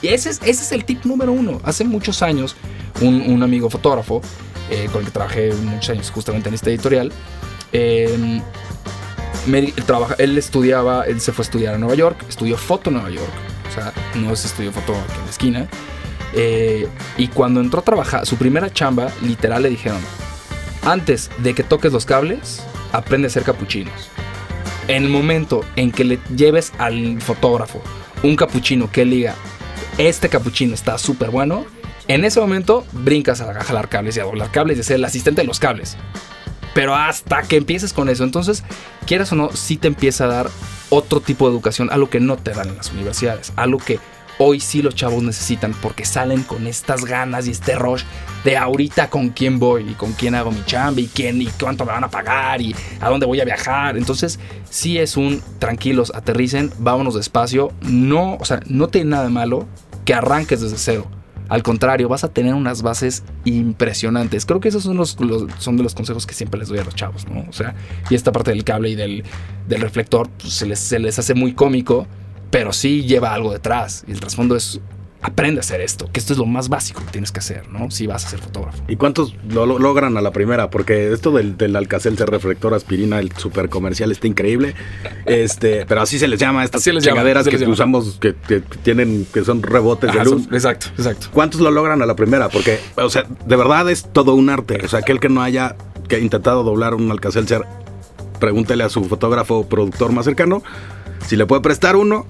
Y ese es, ese es el tip número uno. Hace muchos años, un, un amigo fotógrafo eh, con el que trabajé muchos años justamente en este editorial, eh, él, trabaja, él estudiaba, él se fue a estudiar a Nueva York, estudió foto en Nueva York, o sea, no se estudió foto aquí en la esquina. Eh, y cuando entró a trabajar, su primera chamba, literal le dijeron, antes de que toques los cables, aprende a hacer capuchinos. En el momento en que le lleves al fotógrafo un capuchino que diga, este capuchino está súper bueno, en ese momento brincas a jalar cables y a doblar cables y a ser el asistente de los cables. Pero hasta que empieces con eso, entonces, quieras o no, sí te empieza a dar otro tipo de educación, algo que no te dan en las universidades, algo que hoy sí los chavos necesitan porque salen con estas ganas y este rush de ahorita con quién voy y con quién hago mi chamba y quién y cuánto me van a pagar y a dónde voy a viajar. Entonces, sí es un tranquilos, aterricen, vámonos despacio. No, o sea, no tiene nada de malo que arranques desde cero. Al contrario, vas a tener unas bases impresionantes. Creo que esos son, los, son de los consejos que siempre les doy a los chavos, ¿no? O sea, y esta parte del cable y del, reflector pues, se, les, se les hace muy cómico, pero sí lleva algo detrás. Y el trasfondo es aprende a hacer esto, que esto es lo más básico que tienes que hacer, ¿no? Si vas a ser fotógrafo. ¿Y cuántos lo, logran a la primera? Porque esto del, del Alcacelser reflector aspirina, el super comercial, está increíble. Este, pero así se les llama estas chingaderas que usamos, que, tienen, que son rebotes de luz. exacto, exacto. ¿Cuántos lo logran a la primera? Porque, o sea, de verdad es todo un arte. O sea, aquel que no haya que intentado doblar un Alcacelser, pregúntele a su fotógrafo o productor más cercano si le puede prestar uno,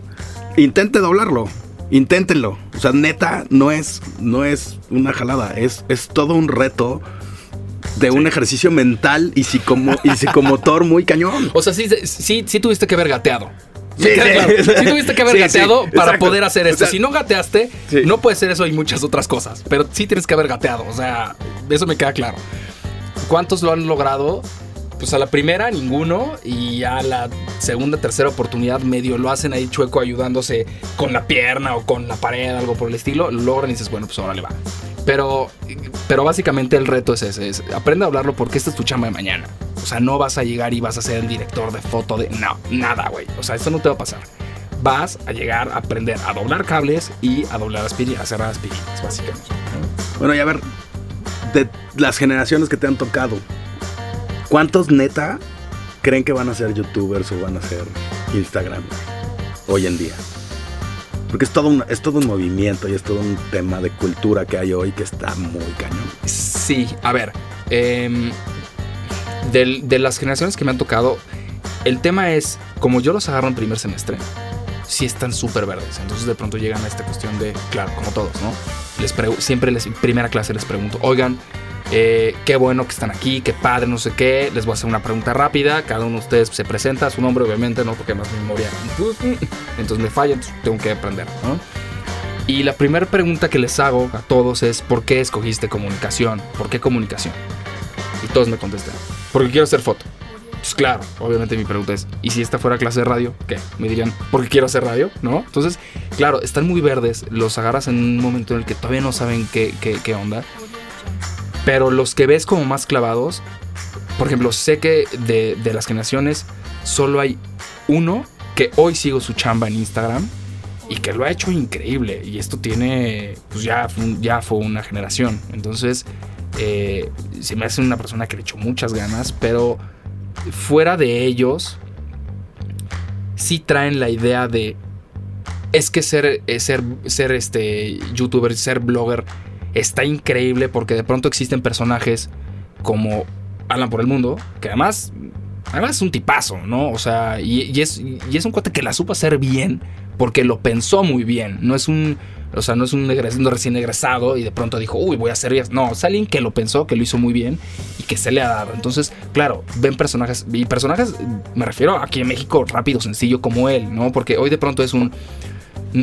intente doblarlo inténtenlo. O sea, neta, no es, no es una jalada, es, es todo un reto de un ejercicio mental y, psicomo, y psicomotor muy cañón. O sea, sí, sí, sí tuviste que haber gateado. Sí, sí, tuviste que haber gateado para poder hacer esto. si no gateaste, no puede ser eso y muchas otras cosas. Pero sí tienes que haber gateado. O sea, eso me queda claro. ¿Cuántos lo han logrado? Pues a la primera ninguno y a la segunda, tercera oportunidad medio lo hacen ahí chueco ayudándose con la pierna o con la pared, algo por el estilo, logran y dices, bueno, pues ahora le va. Pero, pero básicamente el reto es ese, es aprende a hablarlo porque esta es tu chamba de mañana. O sea, no vas a llegar y vas a ser el director de foto de... No, nada, güey. O sea, esto no te va a pasar. Vas a llegar a aprender a doblar cables y a doblar aspirinas, a cerrar aspirinas, básicamente. Bueno, y a ver, de las generaciones que te han tocado, ¿Cuántos neta creen que van a ser youtubers o van a ser Instagram hoy en día? Porque es todo, un, es todo un movimiento y es todo un tema de cultura que hay hoy que está muy cañón. Sí, a ver, em, de, las generaciones que me han tocado, el tema es, como yo los agarro en primer semestre, sí están súper verdes. Entonces de pronto llegan a esta cuestión de, claro, como todos, ¿no? Les siempre en primera clase les pregunto, oigan, eh, qué bueno que están aquí, qué padre, no sé qué. Les voy a hacer una pregunta rápida. Cada uno de ustedes se presenta, su nombre, obviamente, ¿no? Porque más memoria. Entonces me falla, entonces tengo que aprender, ¿no? Y la primera pregunta que les hago a todos es: ¿por qué escogiste comunicación? ¿Por qué comunicación? Y todos me contestan: porque quiero hacer foto. Pues claro, obviamente mi pregunta es, ¿y si esta fuera clase de radio? ¿Qué? Me dirían, porque quiero hacer radio, ¿no? Entonces, claro, están muy verdes, los agarras en un momento en el que todavía no saben qué, qué, qué onda. Pero los que ves como más clavados, por ejemplo, sé que de, las generaciones solo hay uno que hoy sigo su chamba en Instagram y que lo ha hecho increíble. Y esto tiene, pues ya, ya fue una generación. Entonces, eh, se me hace una persona que le echó muchas ganas, pero fuera de ellos, sí traen la idea de, es que ser, eh, ser, ser este youtuber, ser blogger, está increíble porque de pronto existen personajes como Alan por el Mundo, que además, además es un tipazo, ¿no? O sea, y, es, y es un cuate que la supo hacer bien porque lo pensó muy bien. No es un, o sea, no es un recién egresado y de pronto dijo, uy, voy a hacer No, es alguien que lo pensó, que lo hizo muy bien y que se le ha dado. Entonces, claro, ven personajes, y personajes, me refiero aquí en México, rápido, sencillo como él, ¿no? Porque hoy de pronto es un,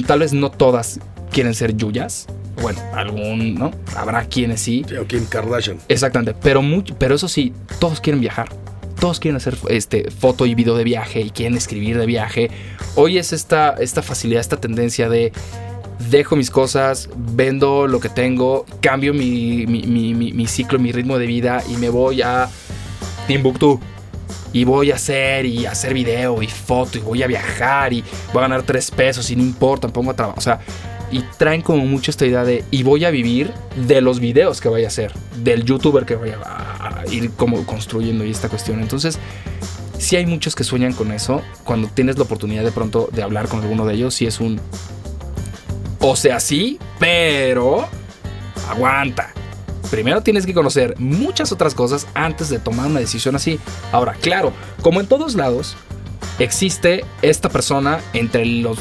tal vez no todas quieren ser Yuyas. Bueno, algún, ¿no? Habrá quienes sí. o Kim Kardashian. Exactamente, pero, mucho, pero eso sí, todos quieren viajar todos quieren hacer este, foto y video de viaje y quieren escribir de viaje. Hoy es esta, esta facilidad, esta tendencia de dejo mis cosas, vendo lo que tengo, cambio mi, mi, ciclo, mi ritmo de vida y me voy a Timbuktu. Y voy a hacer y hacer video y foto y voy a viajar y voy a ganar tres pesos y no importa, me pongo a trabajar. O sea, y traen como mucho esta idea de y voy a vivir de los videos que vaya a hacer, del youtuber que vaya a, ir como construyendo y esta cuestión. Entonces, si hay muchos que sueñan con eso. Cuando tienes la oportunidad de pronto de hablar con alguno de ellos, si es un o sea, sí, pero aguanta. Primero tienes que conocer muchas otras cosas antes de tomar una decisión así. Ahora, claro, como en todos lados, existe esta persona entre los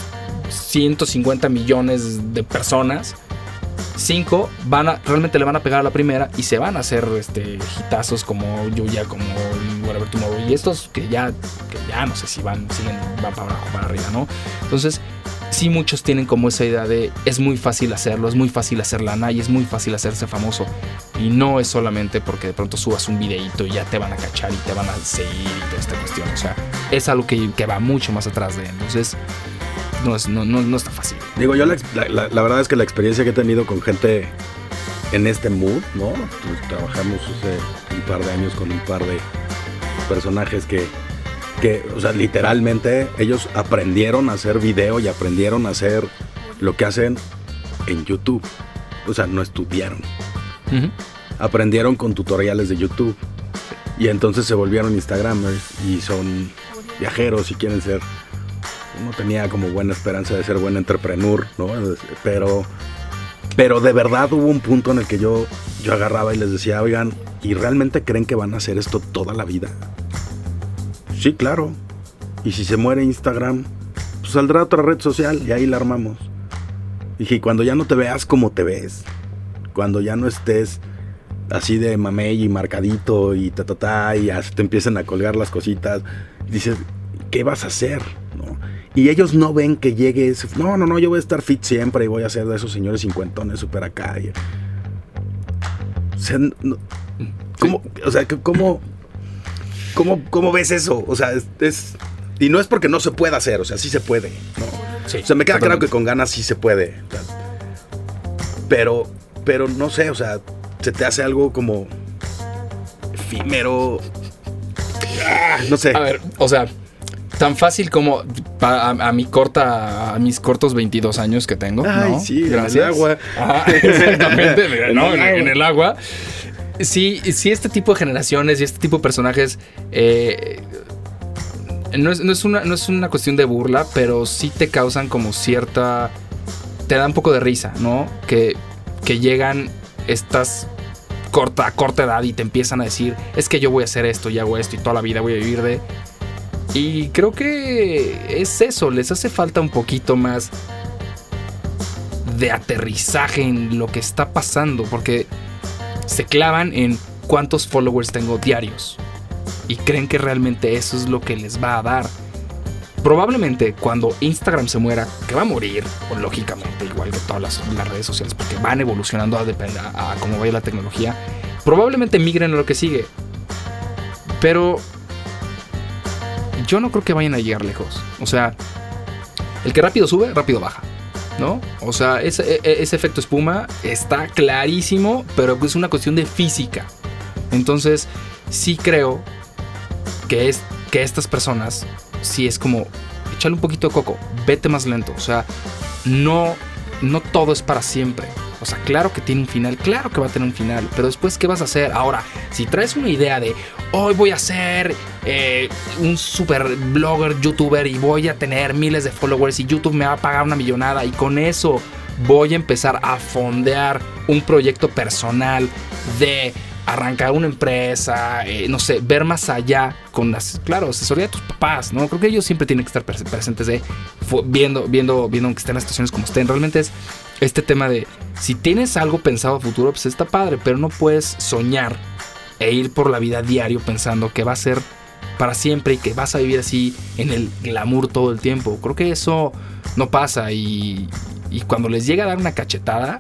150 millones de personas, 5 van a, realmente le van a pegar a la primera y se van a hacer este, hitazos como Yuya, como Whatever Tomorrow. Y estos que ya, que ya no sé si van, siguen, van para abajo, para arriba, ¿no? Entonces, sí muchos tienen como esa idea de es muy fácil hacerlo, es muy fácil hacer lana y es muy fácil hacerse famoso. Y no es solamente porque de pronto subas un videíto y ya te van a cachar y te van a seguir y toda esta cuestión. O sea, es algo que, que va mucho más atrás de. Entonces, no, es, no, no, está fácil. Digo, yo la, la, verdad es que la experiencia que he tenido con gente en este mood, ¿no? Pues, trabajamos hace un par de años con un par de personajes que, que, o sea, literalmente ellos aprendieron a hacer video y aprendieron a hacer lo que hacen en YouTube. O sea, no estudiaron. Aprendieron con tutoriales de YouTube. Y entonces se volvieron Instagramers y son viajeros y quieren ser no tenía como buena esperanza de ser buen entrepreneur, ¿no? Pero, pero de verdad hubo un punto en el que yo, yo agarraba y les decía, oigan, ¿y realmente creen que van a hacer esto toda la vida? Sí, claro. Y si se muere Instagram, pues saldrá otra red social y ahí la armamos. Dije, cuando ya no te veas como te ves, cuando ya no estés así de mamey y marcadito y ta ta ta y te empiezan a colgar las cositas, dices, ¿qué vas a hacer? Y ellos no ven que llegue ese. No, no, no, yo voy a estar fit siempre y voy a ser de esos señores cincuentones super acá. o sea, ¿cómo, o sea, ¿cómo, cómo, cómo ves eso? O sea, es, Y no es porque no se pueda hacer, o sea, sí se puede. ¿no? o sea, me queda claro que con ganas sí se puede. pero, pero no sé, o sea, se te hace algo como efímero. Ah, no sé. A ver, o sea, tan fácil como a, mi corta, a mis cortos 22 años que tengo. Ay, sí, Gracias. en el agua. exactamente, ¿no? en, el agua. Sí, sí, este tipo de generaciones y este tipo de personajes eh, no, es, una, no es una cuestión de burla, pero sí te causan como cierta... Te da un poco de risa, ¿no? Que, que llegan estas corta, corta edad y te empiezan a decir, es que yo voy a hacer esto y hago esto y toda la vida voy a vivir de... Y creo que es eso, les hace falta un poquito más de aterrizaje en lo que está pasando, porque se clavan en cuántos followers tengo diarios y creen que realmente eso es lo que les va a dar. Probablemente cuando Instagram se muera, que va a morir, o lógicamente igual que todas las, redes sociales, porque van evolucionando a, a, a cómo vaya la tecnología, probablemente migren a lo que sigue. Pero yo no creo que vayan a llegar lejos. O sea, el que rápido sube, rápido baja. ¿No? O sea, ese, e, e, ese, efecto espuma está clarísimo, pero es una cuestión de física. Entonces, sí creo que, es, que estas personas, sí es como, échale un poquito de coco, vete más lento. O sea, no, no todo es para siempre. O sea, claro que tiene un final, claro que va a tener un final, pero después, ¿qué vas a hacer? Ahora, si traes una idea de hoy voy a ser eh, un super blogger, youtuber y voy a tener miles de followers y YouTube me va a pagar una millonada y con eso voy a empezar a fondear un proyecto personal de arrancar una empresa, eh, no sé, ver más allá con las, claro, asesoría de tus papás, ¿no? Creo que ellos siempre tienen que estar presentes de viendo, viendo, viendo que estén las situaciones como estén. Realmente es este tema de si tienes algo pensado a futuro, pues está padre, pero no puedes soñar e ir por la vida diario pensando que va a ser para siempre y que vas a vivir así en el glamour todo el tiempo. Creo que eso no pasa y, y cuando les llega a dar una cachetada,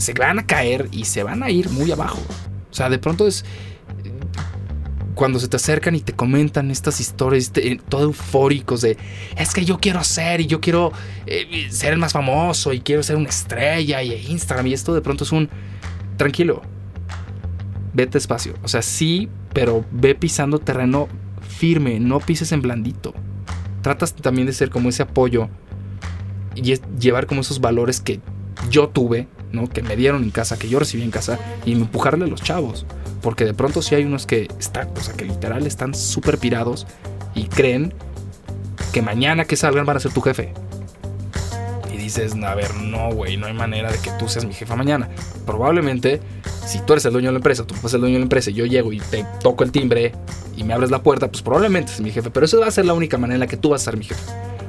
se van a caer y se van a ir muy abajo. O sea, de pronto es cuando se te acercan y te comentan estas historias, todo eufóricos de, es que yo quiero hacer y yo quiero eh, ser el más famoso y quiero ser una estrella y Instagram y esto de pronto es un, tranquilo, vete espacio. O sea, sí, pero ve pisando terreno firme, no pises en blandito. Tratas también de ser como ese apoyo y llevar como esos valores que yo tuve, ¿no? Que me dieron en casa, que yo recibí en casa y empujarle a los chavos. Porque de pronto sí hay unos que están, o sea, que literal están súper pirados y creen que mañana que salgan van a ser tu jefe. Y dices, a ver, no, güey, no hay manera de que tú seas mi jefa mañana. Probablemente, si tú eres el dueño de la empresa, tú eres el dueño de la empresa y yo llego y te toco el timbre y me abres la puerta, pues probablemente es mi jefe. Pero eso va a ser la única manera en la que tú vas a ser mi jefe.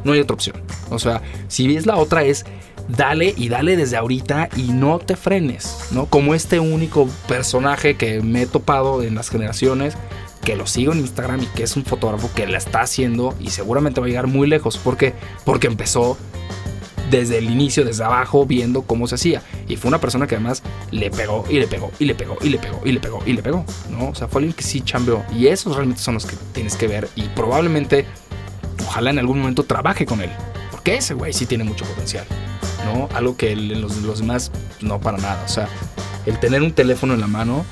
No hay otra opción. O sea, si ves la otra es dale y dale desde ahorita y no te frenes, ¿no? Como este único personaje que me he topado en las generaciones, que lo sigo en Instagram y que es un fotógrafo que la está haciendo y seguramente va a llegar muy lejos. ¿Por qué? Porque empezó desde el inicio, desde abajo, viendo cómo se hacía. Y fue una persona que además le pegó y le pegó y le pegó y le pegó y le pegó y le pegó, ¿no? O sea, fue alguien que sí chambeó. Y esos realmente son los que tienes que ver y probablemente, ojalá en algún momento trabaje con él. Porque ese güey sí tiene mucho potencial. ¿No? Algo que los, los demás no para nada. O sea, el tener un teléfono en la mano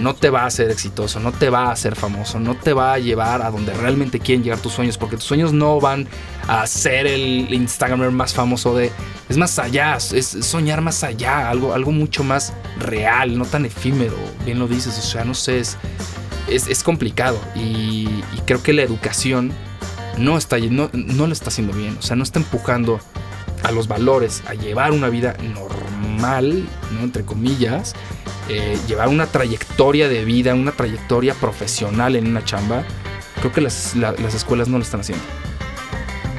no te va a hacer exitoso, no te va a hacer famoso, no te va a llevar a donde realmente quieren llegar tus sueños, porque tus sueños no van a ser el Instagramer más famoso de... Es más allá, es soñar más allá, algo, algo mucho más real, no tan efímero, bien lo dices, o sea, no sé, es, es, complicado y, creo que la educación no, está, no, no lo está haciendo bien, o sea, no está empujando a los valores, a llevar una vida normal, ¿no? entre comillas, eh, llevar una trayectoria de vida, una trayectoria profesional en una chamba, creo que las, las escuelas no lo están haciendo.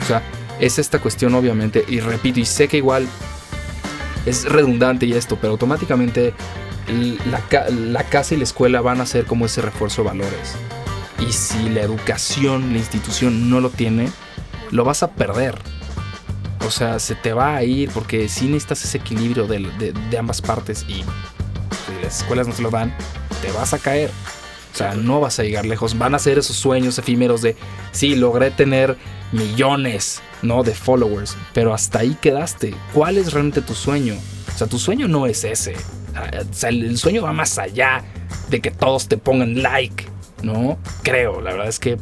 O sea, es esta cuestión obviamente, y repito, y sé que igual es redundante y esto, pero automáticamente la, la casa y la escuela van a ser como ese refuerzo de valores. Y si la educación, la institución no lo tiene, lo vas a perder. O sea, se te va a ir porque si necesitas ese equilibrio de, ambas partes y las escuelas no te lo dan, te vas a caer. O sea, no vas a llegar lejos. Van a ser esos sueños efímeros de, sí, logré tener millones, ¿no? De followers, pero hasta ahí quedaste. ¿Cuál es realmente tu sueño? O sea, tu sueño no es ese. O sea, el sueño va más allá de que todos te pongan like, ¿no? Creo, la verdad es que,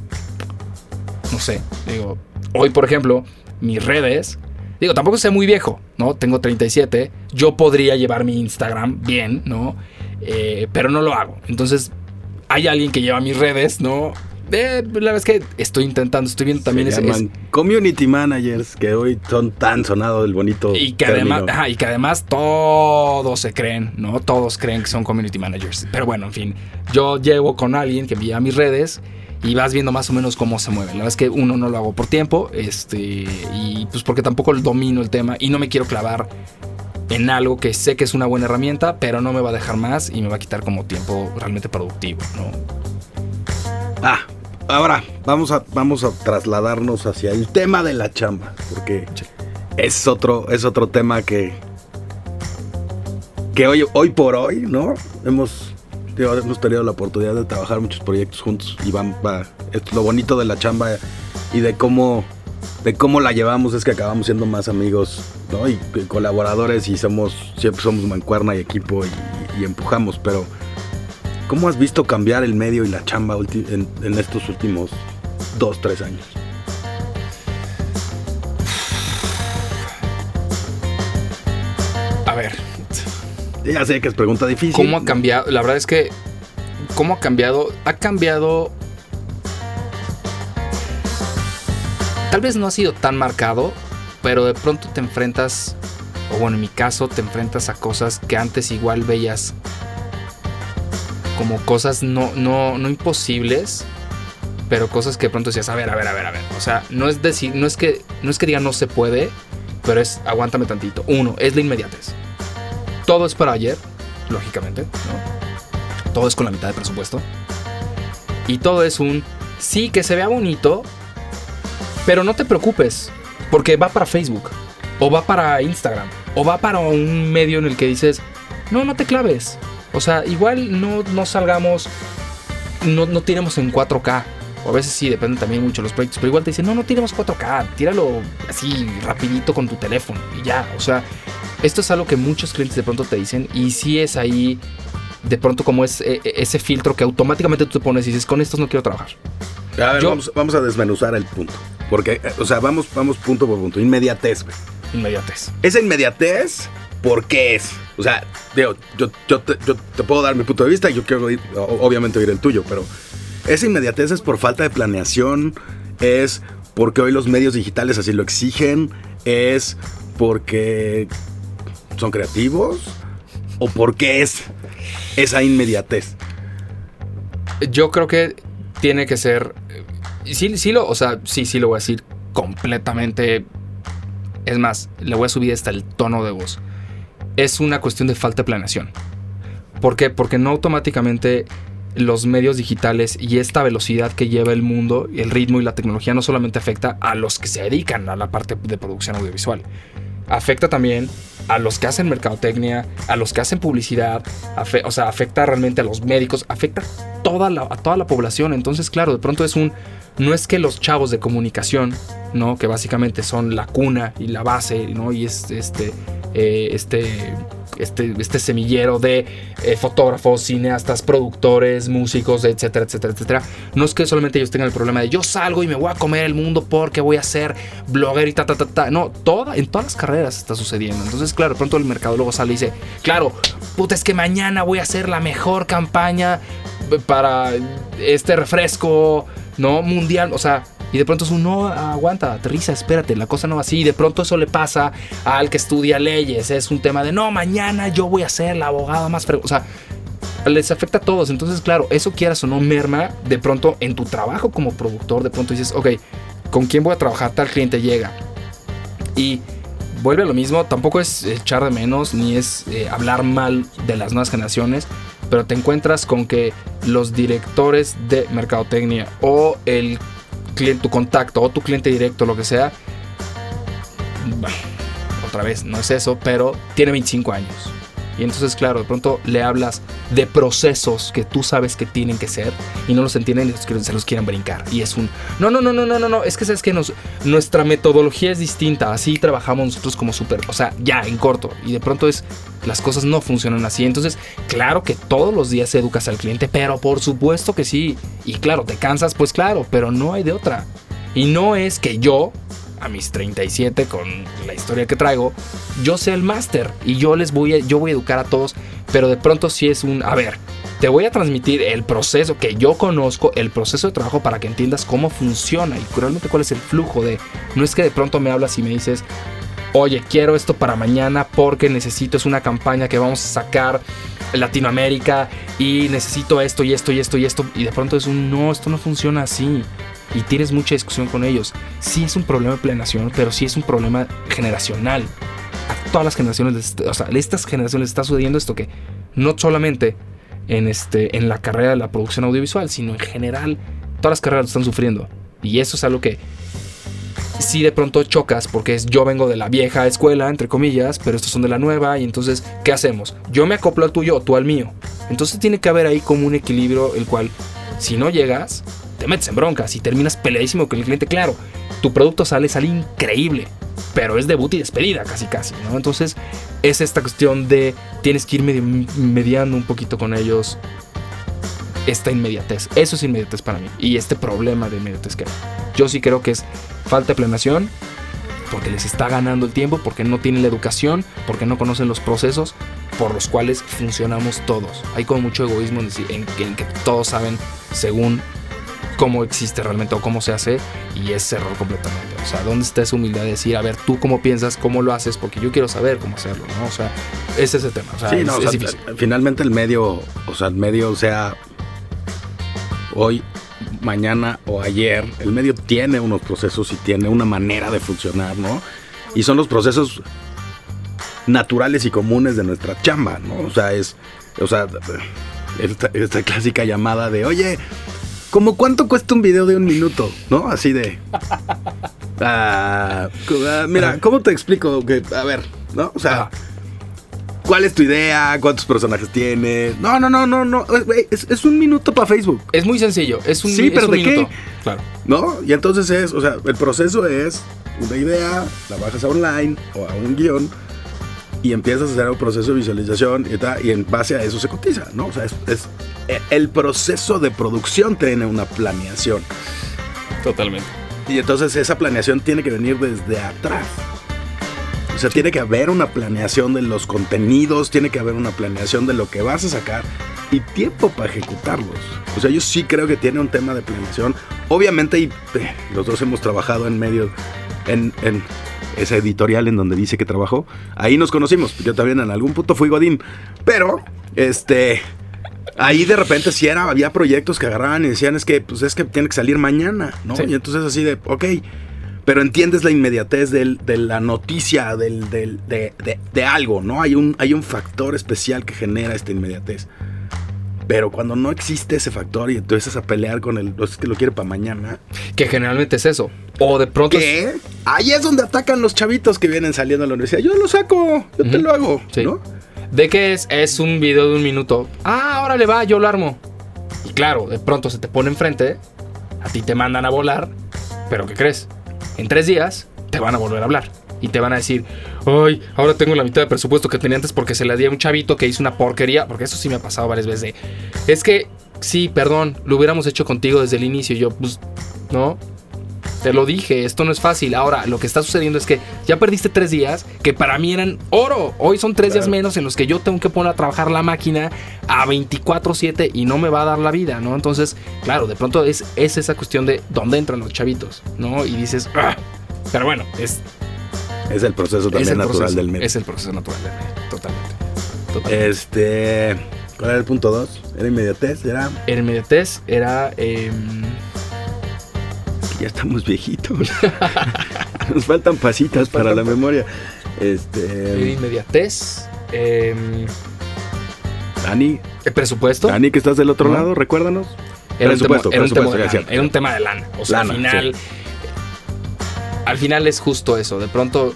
no sé, digo, hoy por ejemplo, mis redes Digo, tampoco sea muy viejo, ¿no? Tengo 37. Yo podría llevar mi Instagram bien, ¿no? Eh, pero no lo hago. Entonces, hay alguien que lleva mis redes, ¿no? Eh, la verdad es que estoy intentando, estoy viendo también ese. community managers que hoy son tan sonados del bonito. Y que además, y que además todos se creen, ¿no? Todos creen que son community managers. Pero bueno, en fin, yo llevo con alguien que lleva mis redes y vas viendo más o menos cómo se mueve. La verdad es que uno no lo hago por tiempo, este, y pues porque tampoco domino el tema y no me quiero clavar en algo que sé que es una buena herramienta, pero no me va a dejar más y me va a quitar como tiempo realmente productivo, ¿no? Ah, ahora vamos a, vamos a trasladarnos hacia el tema de la chamba, porque es otro, es otro tema que, que hoy, hoy por hoy, ¿no? Hemos hemos tenido la oportunidad de trabajar muchos proyectos juntos y van, va, lo bonito de la chamba y de cómo, de cómo la llevamos es que acabamos siendo más amigos. Y, colaboradores y somos, siempre somos mancuerna y equipo y, empujamos, pero ¿cómo has visto cambiar el medio y la chamba en, estos últimos dos, tres años? Ya sé que es pregunta difícil. ¿Cómo ha cambiado? La verdad es que, ¿cómo ha cambiado? Ha cambiado... Tal vez no ha sido tan marcado, pero de pronto te enfrentas, o bueno, en mi caso, te enfrentas a cosas que antes igual veías como cosas no, no, no imposibles, pero cosas que de pronto decías, a ver, a ver, a ver, a ver. O sea, no es decir, no es que, no es que diga no se puede, pero es aguántame tantito. Uno, es la inmediatez. Todo es para ayer, lógicamente, ¿no? Todo es con la mitad de presupuesto. Y todo es un sí que se vea bonito, pero no te preocupes, porque va para Facebook, o va para Instagram, o va para un medio en el que dices, no, no te claves. O sea, igual no, no salgamos, no, no tiremos en 4K. O a veces sí, depende también mucho de los proyectos. Pero igual te dicen, no, no tiremos 4K, tíralo así rapidito con tu teléfono y ya. O sea, esto es algo que muchos clientes de pronto te dicen y sí es ahí de pronto como es eh, ese filtro que automáticamente tú te pones y dices, con estos no quiero trabajar. A ver, vamos, vamos, a desmenuzar el punto. Porque, eh, o sea, vamos, vamos punto por punto. Inmediatez, güey. Inmediatez. Esa inmediatez, ¿por qué es? O sea, digo, yo, yo, te, yo te puedo dar mi punto de vista y yo quiero oír, obviamente oír el tuyo, pero esa inmediatez es por falta de planeación, es porque hoy los medios digitales así lo exigen, es porque son creativos o porque es esa inmediatez. Yo creo que tiene que ser. Sí, sí lo, o sea, sí, sí lo voy a decir completamente. Es más, le voy a subir hasta el tono de voz. Es una cuestión de falta de planeación. ¿Por qué? Porque no automáticamente los medios digitales y esta velocidad que lleva el mundo, el ritmo y la tecnología no solamente afecta a los que se dedican a la parte de producción audiovisual, afecta también a los que hacen mercadotecnia, a los que hacen publicidad, o sea, afecta realmente a los médicos, afecta toda a toda la población. Entonces, claro, de pronto es un, no es que los chavos de comunicación, ¿no? Que básicamente son la cuna y la base, ¿no? Y es este, eh, este este, este semillero de eh, fotógrafos, cineastas, productores, músicos, etcétera, etcétera, etcétera. No es que solamente ellos tengan el problema de yo salgo y me voy a comer el mundo porque voy a ser blogger y ta, ta, ta, ta. No, toda, en todas las carreras está sucediendo. Entonces, claro, pronto el mercado luego sale y dice, claro, puta, es que mañana voy a hacer la mejor campaña para este refresco, ¿no? Mundial. O sea, y de pronto es un no, aguanta, aterriza, espérate, la cosa no va así. Y de pronto eso le pasa al que estudia leyes. Es un tema de no, mañana yo voy a ser la abogada más. O sea, les afecta a todos. Entonces, claro, eso quieras o no merma de pronto en tu trabajo como productor. De pronto dices, ok, ¿con quién voy a trabajar? Tal cliente llega. Y vuelve a lo mismo. Tampoco es echar de menos ni es eh, hablar mal de las nuevas generaciones. Pero te encuentras con que los directores de mercadotecnia o el cliente, tu contacto o tu cliente directo, lo que sea, otra vez, no es eso, pero tiene 25 años. Y entonces, claro, de pronto le hablas de procesos que tú sabes que tienen que ser y no los entienden y se los quieren brincar. Y es un, no, no, no, no, no, no, no, es que sabes que nos, nuestra metodología es distinta, así trabajamos nosotros como súper, o sea, ya, en corto. Y de pronto es, las cosas no funcionan así. Entonces, claro que todos los días educas al cliente, pero por supuesto que sí. Y claro, te cansas, pues claro, pero no hay de otra. Y no es que yo a mis 37 con la historia que traigo, yo sé el máster y yo les voy a, yo voy a educar a todos, pero de pronto sí es un, a ver, te voy a transmitir el proceso que yo conozco, el proceso de trabajo para que entiendas cómo funciona y realmente cuál es el flujo de, no es que de pronto me hablas y me dices, oye, quiero esto para mañana porque necesito, es una campaña que vamos a sacar en Latinoamérica y necesito esto y esto y esto y esto y de pronto es un, no, esto no funciona así y tienes mucha discusión con ellos. Sí es un problema de planeación, pero sí es un problema generacional. A todas las generaciones, o sea, a estas generaciones está sucediendo esto que no solamente en, este, en la carrera de la producción audiovisual, sino en general, todas las carreras lo están sufriendo. Y eso es algo que sí de pronto chocas porque es yo vengo de la vieja escuela, entre comillas, pero estos son de la nueva y entonces, ¿qué hacemos? Yo me acoplo al tuyo, tú al mío. Entonces tiene que haber ahí como un equilibrio el cual, si no llegas, te metes en broncas y terminas peleadísimo con el cliente. Claro, tu producto sale, sale increíble, pero es debut y despedida casi casi, ¿no? Entonces es esta cuestión de tienes que ir mediando un poquito con ellos esta inmediatez. Eso es inmediatez para mí. Y este problema de inmediatez que yo sí creo que es falta de planeación, porque les está ganando el tiempo, porque no tienen la educación, porque no conocen los procesos. por los cuales funcionamos todos. Hay como mucho egoísmo en que todos saben según cómo existe realmente o cómo se hace y es error completamente. O sea, ¿dónde está esa humildad de decir, a ver, tú cómo piensas, cómo lo haces? Porque yo quiero saber cómo hacerlo, ¿no? O sea, ese es el tema. O sea, Sí, es, no, o es sea, difícil. finalmente el medio, o sea, el medio, sea hoy, mañana o ayer, el medio tiene unos procesos y tiene una manera de funcionar, ¿no? Y son los procesos naturales y comunes de nuestra chamba, ¿no? O sea, es, o sea, esta, esta clásica llamada de, oye, ¿cómo cuánto cuesta un video de un minuto? ¿No? Así de... ah, ah, mira, ¿cómo te explico? Que, a ver, ¿no? O sea... ¿Cuál es tu idea? ¿Cuántos personajes tienes? No, no, no, no, no. Es, es un minuto para Facebook, Es muy sencillo, es un, Sí, es pero un ¿de qué? minuto. Claro. ¿no? Y entonces es, o sea, el proceso es una idea, la bajas a online o a un guion y empiezas a hacer un proceso de visualización y, tal, y en base a eso se cotiza, ¿no? O sea, es, es- eh, el proceso de producción tiene una planeación Totalmente. y entonces esa planeación tiene que venir desde atrás. O sea, tiene que haber una planeación de los contenidos, tiene que haber una planeación de lo que vas a sacar y tiempo para ejecutarlos. O sea, yo sí creo que tiene un tema de planeación. Obviamente, y eh, los dos hemos trabajado en medio, en, en esa editorial en donde dice que trabajó. Ahí nos conocimos. Yo también en algún punto fui Godín. Pero, este, ahí de repente sí era, había proyectos que agarraban y decían, es que, pues es que tiene que salir mañana, ¿no? Sí. Y entonces así de, ok, pero entiendes la inmediatez del- de la noticia, del, del- de, de- de algo, ¿no? Hay un, hay un factor especial que genera esta inmediatez. Pero cuando no existe ese factor y empiezas a pelear con el, es que lo quiere para mañana, Que generalmente es eso. O de pronto. ¿qué? Ahí es donde atacan los chavitos que vienen saliendo a la universidad. Yo lo saco, yo te lo hago, Sí. ¿no? ¿De qué es? Es un video de un minuto. Ah, órale, va, yo lo armo. Y claro, de pronto se te pone enfrente, a ti te mandan a volar, pero ¿qué crees? En tres días te van a volver a hablar. Y te van a decir, ay, ahora tengo la mitad de presupuesto que tenía antes porque se le di a un chavito que hizo una porquería. Porque eso sí me ha pasado varias veces. de, es que, sí, perdón, lo hubiéramos hecho contigo desde el inicio. Y yo, pues, no, te lo dije, esto no es fácil. Ahora, lo que está sucediendo es que ya perdiste tres días que para mí eran oro. Hoy son tres días menos en los que yo tengo que poner a trabajar la máquina a 24-7 y no me va a dar la vida, ¿no? Entonces, claro, de pronto es, es esa cuestión de dónde entran los chavitos, ¿no? Y dices, "Ah". pero bueno, es, Es el proceso es también el natural proceso, del medio. Es el proceso natural del medio, totalmente. totalmente. Este, ¿cuál era el punto 2? Era inmediatez, era El inmediatez era... em, ya estamos viejitos. Nos faltan pasitas Nos para faltan la memoria. era Este, inmediatez. em, Dani, el presupuesto. Dani, que estás del otro ¿No? lado, recuérdanos. Era un, tema, Presupuesto, era, un tema de lana, cierto. era un tema de lana. O sea, Lana, al final. Al final es justo eso. De pronto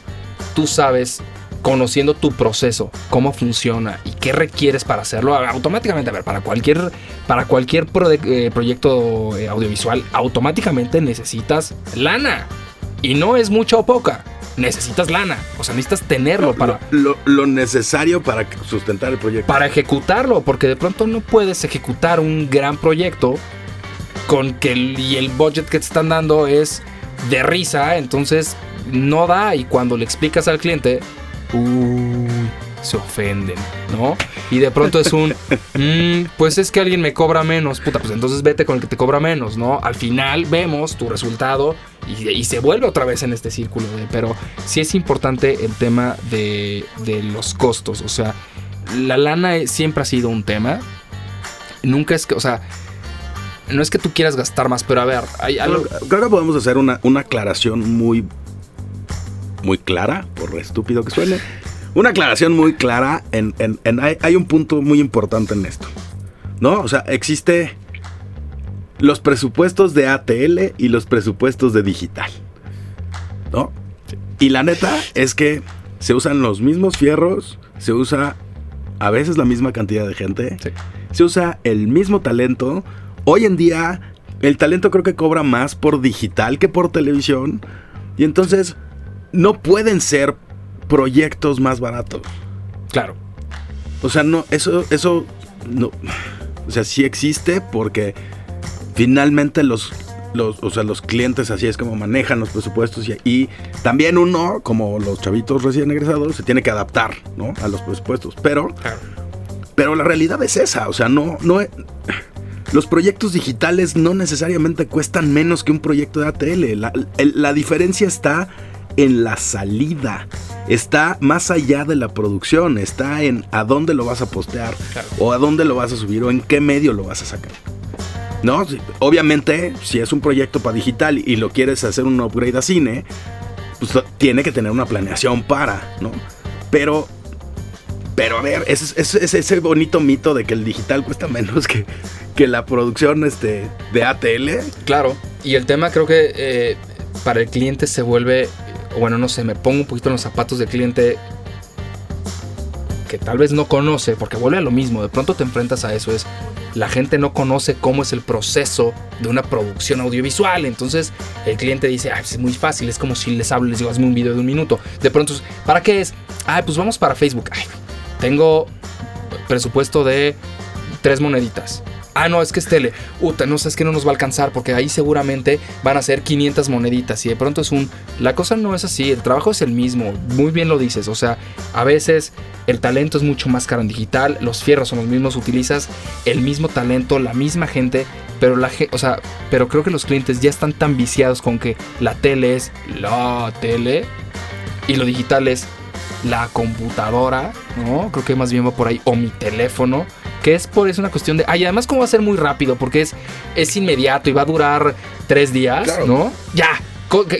tú sabes, conociendo tu proceso, cómo funciona y qué requieres para hacerlo. Automáticamente, a ver, para cualquier, para cualquier pro- eh, proyecto eh, audiovisual, automáticamente necesitas lana. Y no es mucha o poca. Necesitas lana. O sea, necesitas tenerlo para. Lo, lo necesario para sustentar el proyecto. para ejecutarlo, porque de pronto no puedes ejecutar un gran proyecto con que el, y el budget que te están dando es de risa, entonces no da y cuando le explicas al cliente, uy, se ofenden, ¿no? Y de pronto es un, "Mm, pues es que alguien me cobra menos, puta, pues entonces vete con el que te cobra menos, ¿no? Al final vemos tu resultado y, y se vuelve otra vez en este círculo, de- pero sí es importante el tema de, de los costos, o sea, la lana siempre ha sido un tema. Nunca es que, o sea, no es que tú quieras gastar más, pero a ver, hay algo. Creo, que podemos hacer una, una aclaración muy, muy clara, por estúpido que suene. Una aclaración muy clara. En, en- en- hay, hay un punto muy importante en esto. ¿No? O sea, existe los presupuestos de ATL y los presupuestos de digital. ¿No? Y la neta es que se usan los mismos fierros, se usa a veces la misma cantidad de gente, Sí. se usa el mismo talento. Hoy en día, el talento creo que cobra más por digital que por televisión. Y entonces, no pueden ser proyectos más baratos. Claro. O sea, no, eso, eso, no. O sea, sí existe porque finalmente los, los, o sea, los clientes así es como manejan los presupuestos y, y, también uno, como los chavitos recién egresados, se tiene que adaptar, ¿no? A los presupuestos. Pero, pero la realidad es esa, o sea, no, no, los proyectos digitales no necesariamente cuestan menos que un proyecto de ATL. La, la diferencia está en la salida. Está más allá de la producción, está en a dónde lo vas a postear o a dónde lo vas a subir o en qué medio lo vas a sacar. ¿No? Obviamente, si es un proyecto para digital y lo quieres hacer un upgrade a cine, pues tiene que tener una planeación para, ¿no? Pero, pero a ver, es, ese bonito mito de que el digital cuesta menos que, que la producción este, de ATL. Claro, y el tema creo que eh, para el cliente se vuelve bueno, no sé, me pongo un poquito en los zapatos del cliente que tal vez no conoce, porque vuelve a lo mismo, de pronto te enfrentas a eso, es la gente no conoce cómo es el proceso de una producción audiovisual, entonces el cliente dice, ay, es muy fácil, es como si les hablo, les digo, hazme un video de un minuto, de pronto, ¿para qué es? Ay, pues vamos para Facebook, ay, tengo presupuesto de tres moneditas, Ah, no, es que es tele. Uta, no es que no nos va a alcanzar porque ahí seguramente van a ser 500 moneditas y de pronto es un... La cosa no es así, el trabajo es el mismo, muy bien lo dices, o sea, a veces el talento es mucho más caro en digital, los fierros son los mismos, utilizas el mismo talento, la misma gente, pero la o sea, pero creo que los clientes ya están tan viciados con que la tele es la tele y lo digital es la computadora, ¿no? Creo que más bien va por ahí o mi teléfono que es por eso una cuestión de, ay, además como va a ser muy rápido, porque es, es inmediato y va a durar tres días, ¿no? Ya,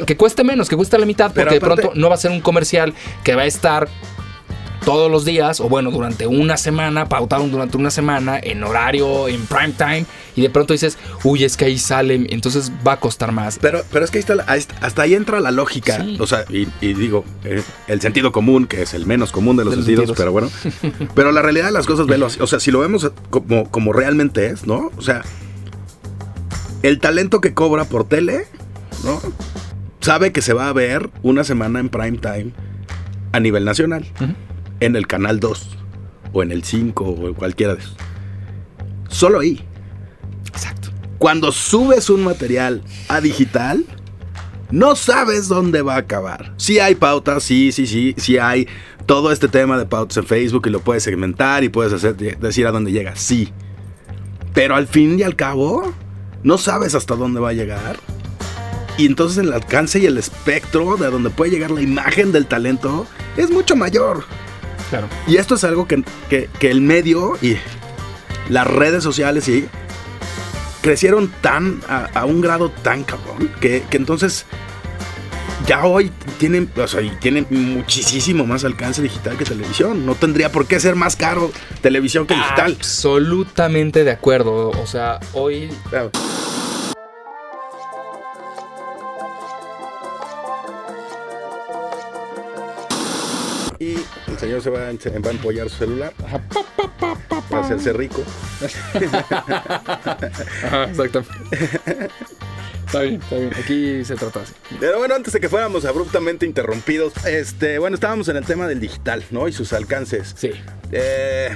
que, cueste menos, que cueste la mitad, porque de pronto no va a ser un comercial que va a estar todos los días, o bueno, durante una semana, pautaron durante una semana, en horario, en prime time, y de pronto dices, uy, es que ahí sale, entonces va a costar más. Pero, pero es que ahí está, hasta ahí entra la lógica, o sea, y, digo, eh, el sentido común, que es el menos común de los, sentidos, pero bueno, pero la realidad de las cosas, velo o sea, si lo vemos como, como realmente es, ¿no? O sea, el talento que cobra por tele, ¿no? Sabe que se va a ver una semana en prime time a nivel nacional en el canal 2 o en el 5 o en cualquiera de esos. Solo ahí. Exacto. Cuando subes un material a digital, no sabes dónde va a acabar. Si hay pautas, sí, sí, sí, sí hay todo este tema de pautas en Facebook y lo puedes segmentar y puedes hacer, decir a dónde llega, sí. Pero al fin y al cabo, no sabes hasta dónde va a llegar. Y entonces el alcance y el espectro de donde puede llegar la imagen del talento es mucho mayor. Y esto es algo que, el medio y las redes sociales y crecieron tan a, un grado tan cabrón que, entonces ya hoy tienen, o sea, tienen muchísimo más alcance digital que televisión. No tendría por qué ser más caro televisión que digital. Absolutamente de acuerdo. O sea, hoy. Señor se va a, va a empollar su celular para hacerse rico. exactamente. Está bien, está bien. Aquí se trata así. Pero bueno, antes de que fuéramos abruptamente interrumpidos, este, bueno, estábamos en el tema del digital, ¿no? Y sus alcances. Sí. Eh,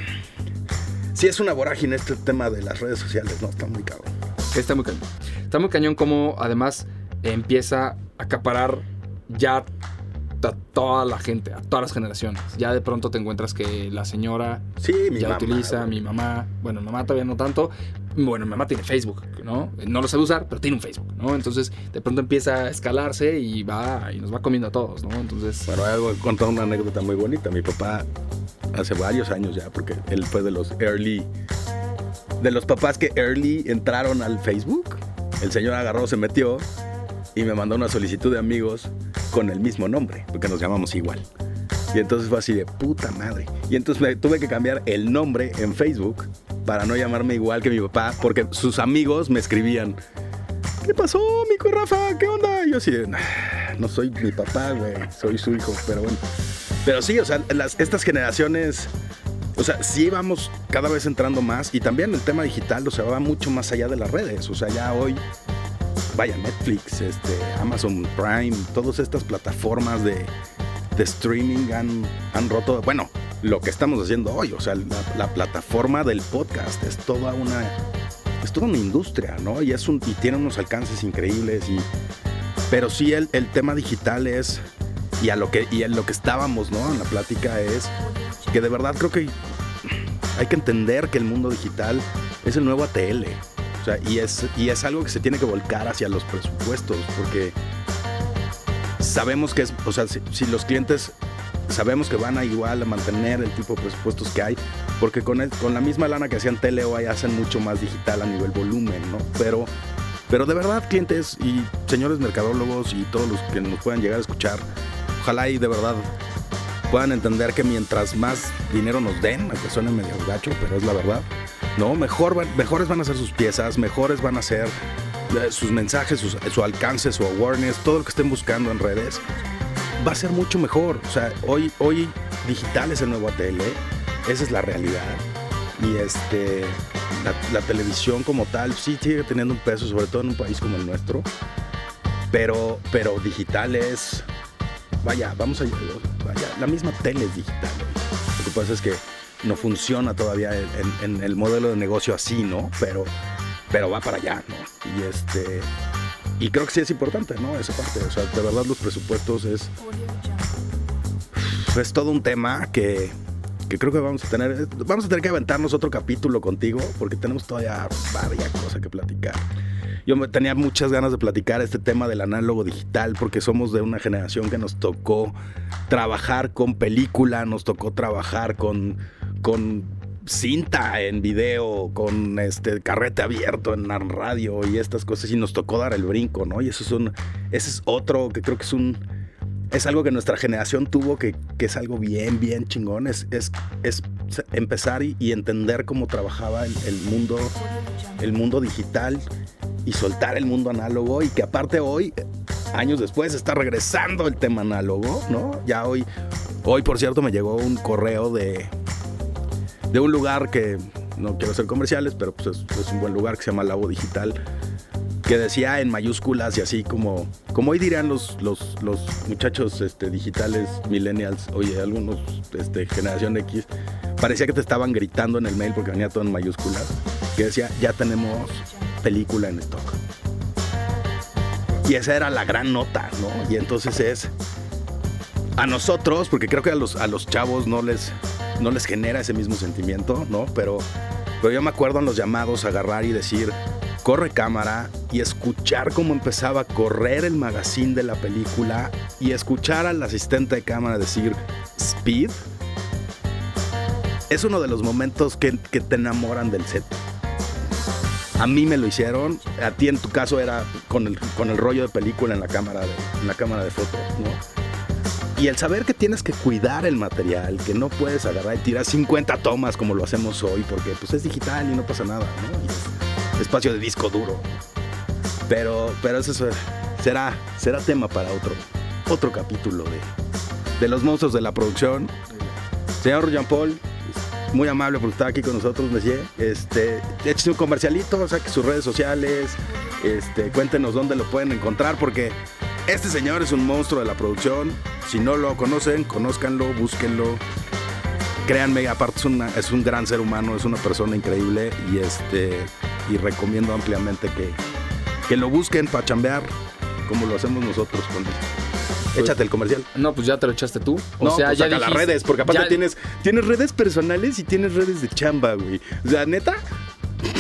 sí es una vorágine este tema de las redes sociales, ¿no? Está muy cabrón. Está muy cañón. Está muy cañón como además empieza a acaparar ya a toda la gente, a todas las generaciones. Ya de pronto te encuentras que la señora sí, mi ya utiliza, mi mamá, bueno, mamá todavía no tanto, bueno, mi mamá tiene Facebook, ¿no? No lo sabe usar, pero tiene un Facebook, ¿no? Entonces de pronto empieza a escalarse y va y nos va comiendo a todos, ¿no? Entonces... Bueno, voy a contar una anécdota muy bonita. Mi papá hace varios años ya, porque él fue de los early, de los papás que early entraron al Facebook. El señor agarró, se metió y me mandó una solicitud de amigos con el mismo nombre, porque nos llamamos igual. Y entonces fue así de puta madre. Y entonces me tuve que cambiar el nombre en Facebook para no llamarme igual que mi papá, porque sus amigos me escribían, ¿qué pasó, mi Rafa? ¿Qué onda? Y yo así de, no soy mi papá, güey, soy su hijo, pero bueno. Pero sí, o sea, las, estas generaciones, o sea, sí vamos cada vez entrando más y también el tema digital, o sea, va mucho más allá de las redes. O sea, ya hoy vaya, Netflix, este, Amazon Prime, todas estas plataformas de, streaming han, han, roto, bueno, lo que estamos haciendo hoy, o sea, la, plataforma del podcast es toda una, es toda una industria, ¿no? Y, es un, y tiene unos alcances increíbles. Y, pero sí, el, el tema digital es, y a lo que, y a lo que estábamos, ¿no? En la plática es que de verdad creo que hay que entender que el mundo digital es el nuevo ATL. Y es, y es algo que se tiene que volcar hacia los presupuestos, porque sabemos que es, o sea, si, si los clientes sabemos que van a igual a mantener el tipo de presupuestos que hay, porque con, el, con la misma lana que hacían tele hoy hacen mucho más digital a nivel volumen, ¿no? Pero, pero de verdad, clientes y señores mercadólogos y todos los que nos puedan llegar a escuchar, ojalá y de verdad puedan entender que mientras más dinero nos den, aunque suene medio gacho, pero es la verdad, ¿no? Mejor, mejores van a ser sus piezas, mejores van a ser eh, sus mensajes, su, alcance, su awareness, todo lo que estén buscando en redes va a ser mucho mejor. O sea, hoy, hoy digital es el nuevo ATL, esa es la realidad. Y este, la, la, televisión como tal sí sigue teniendo un peso, sobre todo en un país como el nuestro. Pero, pero digital es, vaya, vamos a, vaya, la misma tele es digital. Lo que pasa es que no funciona todavía en, el modelo de negocio así, ¿no? Pero, pero va para allá, ¿no? Y este, y creo que sí es importante, ¿no? Esa parte. O sea, de verdad los presupuestos es. Es todo un tema que, que creo que vamos a tener. Vamos a tener que aventarnos otro capítulo contigo, porque tenemos todavía varias cosas que platicar. Yo tenía muchas ganas de platicar este tema del análogo digital, porque somos de una generación que nos tocó trabajar con película, nos tocó trabajar con, con cinta en video, con este carrete abierto en radio y estas cosas, y nos tocó dar el brinco, ¿no? Y eso es un. Ese es otro que creo que es un. Es algo que nuestra generación tuvo que, que es algo bien, bien chingón. Es, es, es empezar y, y, entender cómo trabajaba el, el, mundo, el mundo digital y soltar el mundo análogo. Y que aparte hoy, años después, está regresando el tema análogo, ¿no? Ya hoy, hoy por cierto, me llegó un correo de, de un lugar que no quiero hacer comerciales, pero pues es, un buen lugar que se llama Lago Digital, que decía en mayúsculas y así como, como hoy dirían los, los, los muchachos este, digitales, millennials, oye, algunos este, generación X, parecía que te estaban gritando en el mail porque venía todo en mayúsculas, que decía, ya tenemos película en stock. Y esa era la gran nota, ¿no? Y entonces es a nosotros, porque creo que a los, a los chavos no les, no les genera ese mismo sentimiento, ¿no? Pero, pero yo me acuerdo en los llamados agarrar y decir, corre cámara y escuchar cómo empezaba a correr el magazine de la película y escuchar al asistente de cámara decir, speed, es uno de los momentos que, que te enamoran del set. A mí me lo hicieron, a ti en tu caso era con el, con el rollo de película en la cámara de, en la cámara de foto, ¿no? Y el saber que tienes que cuidar el material, que no puedes agarrar y tirar 50 tomas como lo hacemos hoy, porque pues es digital y no pasa nada, ¿no? Espacio de disco duro. Pero, pero eso será, será tema para otro, otro capítulo de, de los monstruos de la producción. Señor Jean Paul, muy amable por estar aquí con nosotros, Messier. Este, échese un comercialito, saque sus redes sociales, este, cuéntenos dónde lo pueden encontrar, porque este señor es un monstruo de la producción. Si no lo conocen, conózcanlo, búsquenlo. Créanme, aparte es, una, es un gran ser humano, es una persona increíble y este y recomiendo ampliamente que, que lo busquen para chambear como lo hacemos nosotros con él. Échate el comercial. No, pues ya te lo echaste tú. O no, sea, pues ya las redes, porque aparte ya... tienes, tienes redes personales y tienes redes de chamba, güey. O sea, neta.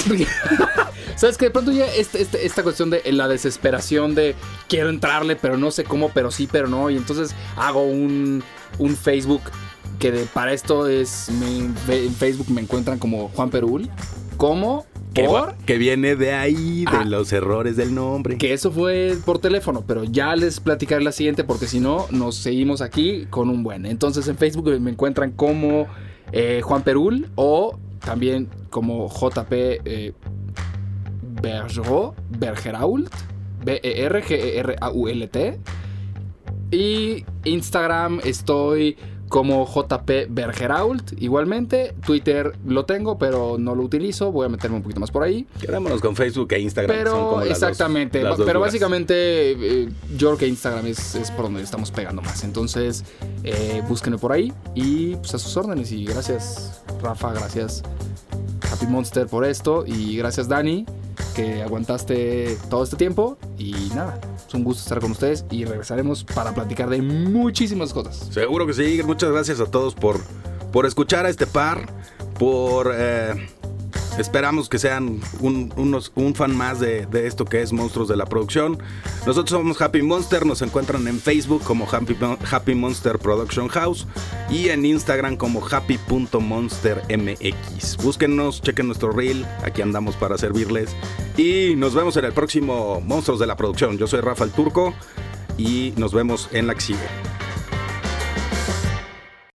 ¿Sabes que De pronto ya este, este, esta cuestión de la desesperación de quiero entrarle, pero no sé cómo, pero sí, pero no. Y entonces hago un, un Facebook que de, para esto es. Me, en Facebook me encuentran como Juan Perul. ¿Cómo? ¿Por? Que viene de ahí, de ah, los errores del nombre. Que eso fue por teléfono, pero ya les platicaré la siguiente porque si no, nos seguimos aquí con un buen. Entonces en Facebook me encuentran como eh, Juan Perul o también como JP eh, Bergerot, Bergerault, B-E-R-G-E-R-A-U-L-T. Y Instagram estoy como JP Bergerault. Igualmente, Twitter lo tengo, pero no lo utilizo. Voy a meterme un poquito más por ahí. Quedémonos con Facebook e Instagram. Pero, exactamente. Dos, pero básicamente, eh, yo creo que Instagram es, es, por donde estamos pegando más. Entonces, eh, búsquenme por ahí y pues a sus órdenes. Y gracias, Rafa. Gracias, Happy Monster, por esto. Y gracias, Dani. que aguantaste todo este tiempo. Y nada, es un gusto estar con ustedes y regresaremos para platicar de muchísimas cosas. Seguro que sí. Muchas gracias a todos por, por escuchar a este par, por... Eh, Esperamos que sean un, unos, un fan más de, esto que es Monstruos de la Producción. Nosotros somos Happy Monster, nos encuentran en Facebook como Happy, Happy Monster Production House y en Instagram como happy.monstermx. Búsquennos, chequen nuestro reel, aquí andamos para servirles. Y nos vemos en el próximo Monstruos de la Producción. Yo soy Rafa el Turco y nos vemos en la que.